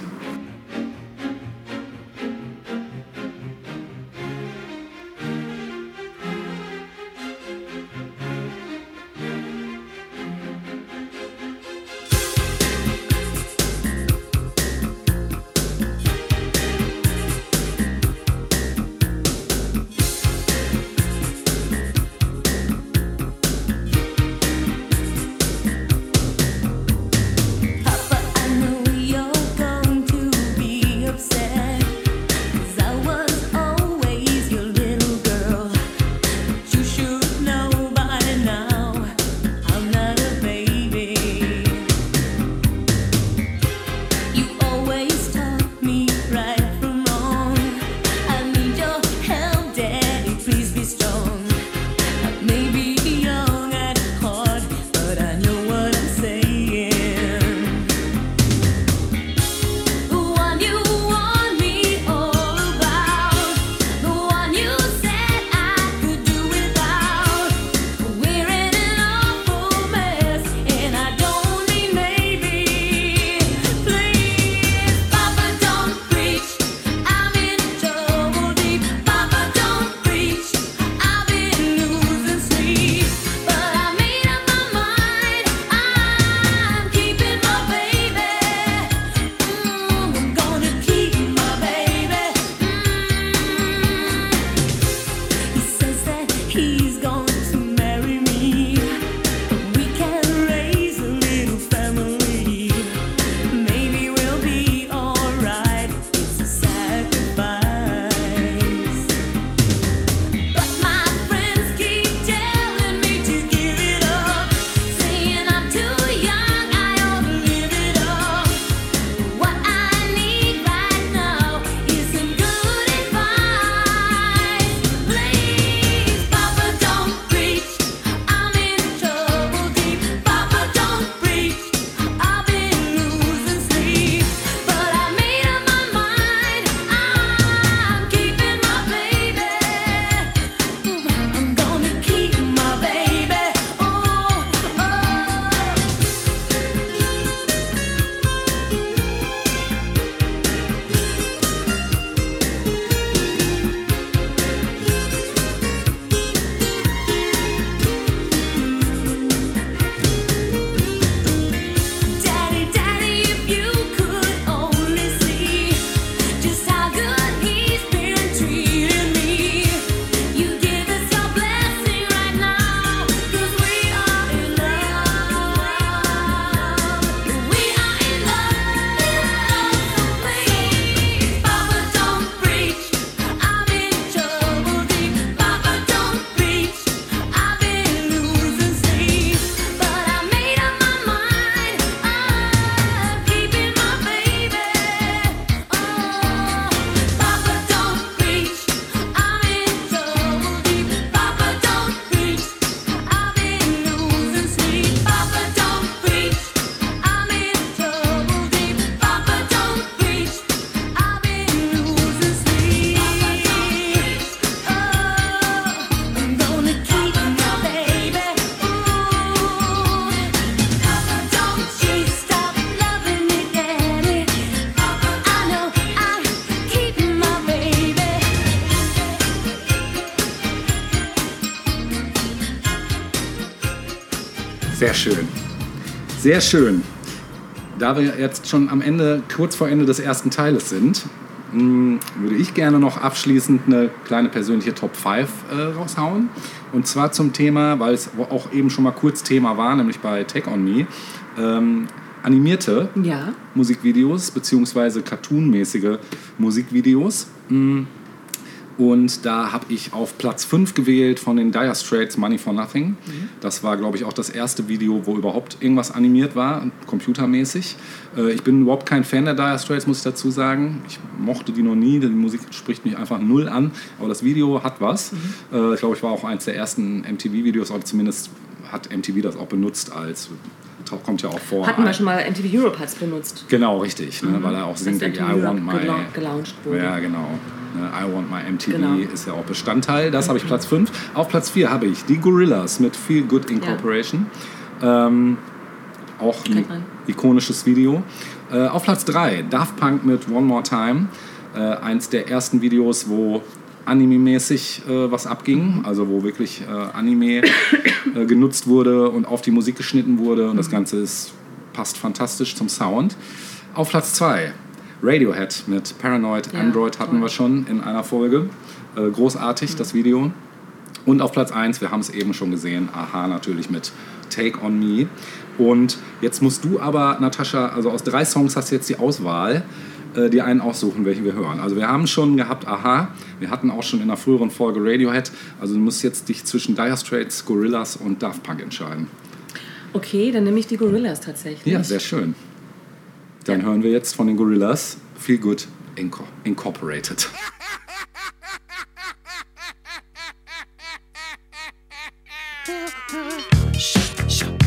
Sehr schön. Sehr schön. Da wir jetzt schon am Ende, kurz vor Ende des ersten Teiles sind, mh, würde ich gerne noch abschließend eine kleine persönliche Top 5 äh, raushauen. Und zwar zum Thema, weil es auch eben schon mal kurz Thema war, nämlich bei Take On Me, ähm, animierte Ja. Musikvideos beziehungsweise cartoonmäßige Musikvideos. Mm. Und da habe ich auf Platz 5 gewählt von den Dire Straits Money for Nothing. Das war, glaube ich, auch das erste Video, wo überhaupt irgendwas animiert war, computermäßig. Äh, Ich bin überhaupt kein Fan der Dire Straits, muss ich dazu sagen. Ich mochte die noch nie, die Musik spricht mich einfach null an. Aber das Video hat was. Äh, Ich glaube, ich war auch eins der ersten MTV-Videos, oder zumindest hat MTV das auch benutzt als, kommt ja auch vor. Hatten wir schon mal MTV Europe hat's benutzt. Genau, richtig, ne, weil er auch singt, I want my... gela- gelauncht wurde. Ja, genau. Ne, I want my MTV Genau. ist ja auch Bestandteil. Das habe ich Platz 5. Auf Platz 4 habe ich die Gorillas mit Feel Good Incorporation. Ähm, auch ein ikonisches Video. Äh, auf Platz 3 Daft Punk mit One More Time. Äh, eins der ersten Videos, wo Anime-mäßig äh, was abging, also wo wirklich äh, Anime äh, genutzt wurde und auf die Musik geschnitten wurde und das Ganze ist, passt fantastisch zum Sound. Auf Platz 2 Radiohead mit Paranoid Ja, Android hatten toll. wir schon in einer Folge. Äh, großartig, das Video. Und auf Platz 1, wir haben es eben schon gesehen, aha, natürlich mit Take On Me. Und jetzt musst du aber, Natascha, also aus drei Songs hast du jetzt die Auswahl, äh, dir einen aussuchen, welchen wir hören. Also wir haben schon gehabt Aha, wir hatten auch schon in einer früheren Folge Radiohead. Also du musst jetzt dich zwischen Dire Straits, Gorillaz und Daft Punk entscheiden. Okay, dann nehme ich die Gorillas tatsächlich. Ja, sehr schön. Dann hören wir jetzt von den Gorillaz Feel Good Inco Incorporated. Said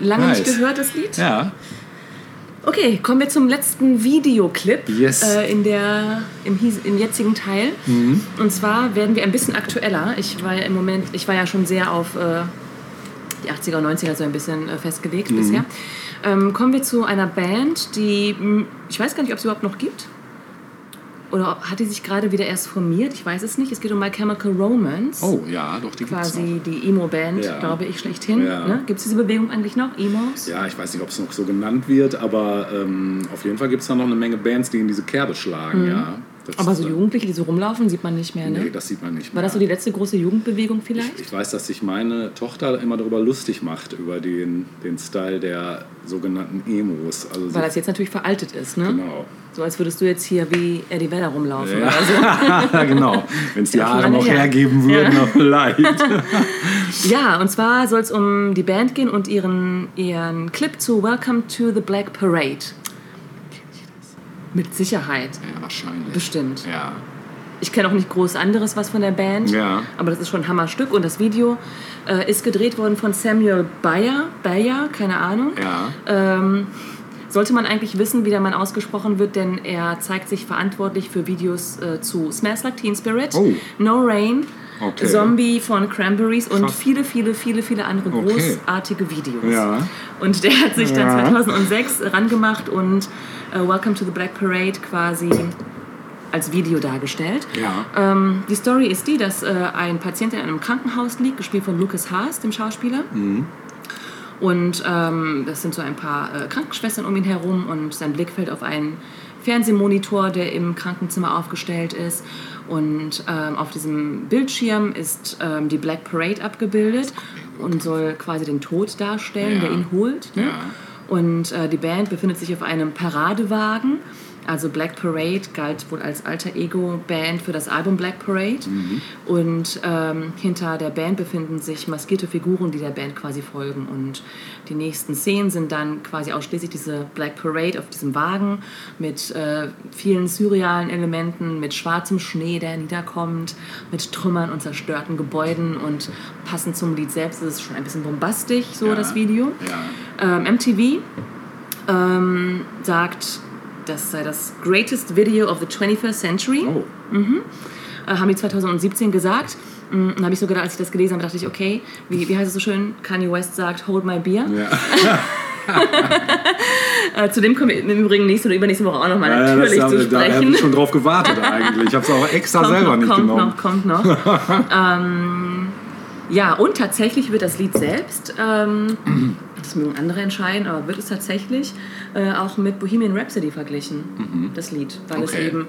Lange Nice. nicht gehört, das Lied. Ja. Okay, kommen wir zum letzten Videoclip Yes. äh, in der, im, im jetzigen Teil. Mhm. Und zwar werden wir ein bisschen aktueller. Ich war ja im Moment, ich war ja schon sehr auf äh, die 80er und 90er so ein bisschen äh, festgelegt Mhm. bisher. Ähm, kommen wir zu einer Band, die, mh, ich weiß gar nicht, ob es überhaupt noch gibt. Oder hat die sich gerade wieder erst formiert? Ich weiß es nicht. Es geht um My Chemical Romance. Oh, ja, doch, die gibt's noch. Quasi die Emo-Band, Ja. glaube ich, schlechthin. Ja. Ne? Gibt es diese Bewegung eigentlich noch? Emos? Ja, ich weiß nicht, ob es noch so genannt wird, aber ähm, auf jeden Fall gibt es da noch eine Menge Bands, die in diese Kerbe schlagen, ja. Aber so Jugendliche, die so rumlaufen, sieht man nicht mehr, ne? Nee, das sieht man nicht War das so mehr. die letzte große Jugendbewegung vielleicht? Ich weiß, dass sich meine Tochter immer darüber lustig macht, über den, den Style der sogenannten Emos. Also Weil das jetzt natürlich veraltet ist, ne? Genau. So als würdest du jetzt hier wie Eddie Vedder rumlaufen Ja, oder so. genau. Wenn es die Ja, Haare noch her. hergeben würden, Ja. vielleicht. Ja, und zwar soll es um die Band gehen und ihren, ihren Clip zu Welcome to the Black Parade. Mit Sicherheit. Ja, wahrscheinlich. Bestimmt. Ja. Ich kenne auch nicht groß anderes was von der Band, Ja. aber das ist schon ein Hammerstück. Und das Video äh, ist gedreht worden von Samuel Bayer, Bayer, keine Ahnung. Ja. Ähm, sollte man eigentlich wissen, wie der Mann ausgesprochen wird, denn er zeigt sich verantwortlich für Videos äh, zu Smells Like Teen Spirit, Oh. No Rain, Okay. Zombie von Cranberries und Krass. viele, viele, viele, viele andere Okay. großartige Videos. Ja. Und der hat sich dann Ja. 2006 rangemacht und äh, Welcome to the Black Parade quasi als Video dargestellt. Ja. Ähm, die Story ist die, dass äh, ein Patient in einem Krankenhaus liegt, gespielt von Lucas Haas, dem Schauspieler. Und ähm, das sind so ein paar äh, Krankenschwestern um ihn herum und sein Blick fällt auf einen Fernsehmonitor, der im Krankenzimmer aufgestellt ist. Und ähm, auf diesem Bildschirm ist ähm, die Black Parade abgebildet und soll quasi den Tod darstellen, Ja. der ihn holt. Ne? Ja. Und äh, die Band befindet sich auf einem Paradewagen. Also Black Parade galt wohl als alter Ego-Band für das Album Black Parade. Und ähm, hinter der Band befinden sich maskierte Figuren, die der Band quasi folgen. Und die nächsten Szenen sind dann quasi ausschließlich diese Black Parade auf diesem Wagen mit äh, vielen surrealen Elementen, mit schwarzem Schnee, der niederkommt, mit Trümmern und zerstörten Gebäuden. Und passend zum Lied selbst ist es schon ein bisschen bombastisch, so Ja. das Video. Ja. Ähm, MTV ähm, sagt, das sei das greatest video of the 21st century. Oh. Äh, haben die 2017 gesagt. Mm, Und habe ich so gedacht, als ich das gelesen habe, dachte ich, okay, wie, wie heißt es so schön? Kanye West sagt, hold my beer. Ja. Äh, zu dem kommen wir im Übrigen nächste oder übernächste Woche auch nochmal Ja, natürlich das, zu da, da habe sprechen. ich schon drauf gewartet eigentlich. Ich habe es auch extra kommt selber noch, nicht kommt genommen. noch, kommt noch. ähm, ja, und tatsächlich wird das Lied selbst, ähm, das mögen andere entscheiden, aber wird es tatsächlich äh, auch mit Bohemian Rhapsody verglichen, das Lied. Weil es Mhm. Okay. eben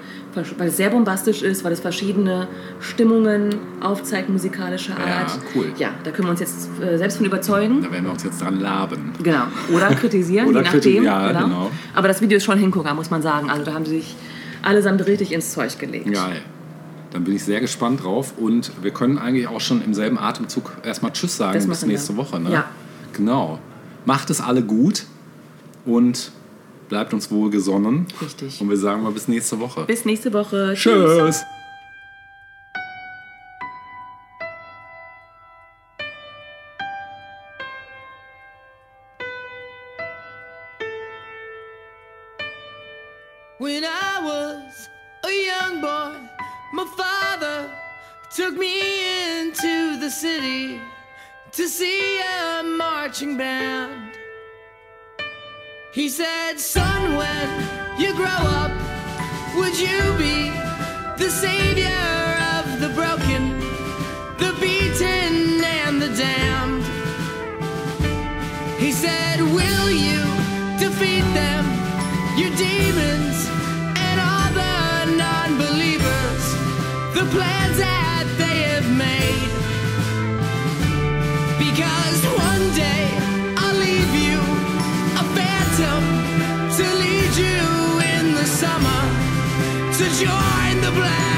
weil es sehr bombastisch ist, weil es verschiedene Stimmungen aufzeigt, musikalischer Ja, Art. cool. Ja, da können wir uns jetzt äh, selbst von überzeugen. Da werden wir uns jetzt dran laben. Genau. Oder kritisieren, Oder je nachdem. ja, genau. Aber das Video ist schon Hingucker, muss man sagen. Also da haben sie sich allesamt richtig ins Zeug gelegt. Geil. Dann bin ich sehr gespannt drauf und wir können eigentlich auch schon im selben Atemzug erstmal Tschüss sagen Das bis machen wir. nächste Woche. Ne? Ja. Genau. Macht es alle gut und bleibt uns wohlgesonnen. Richtig. Und wir sagen mal bis nächste Woche. Bis nächste Woche. Tschüss. When I was a young boy, my father took me into the city to see marching band. He said, Son, when you grow up, would you be the savior of the broken, the beaten, and the damned? He said, Will you defeat them, your demons, and all the non believers, the plans join the black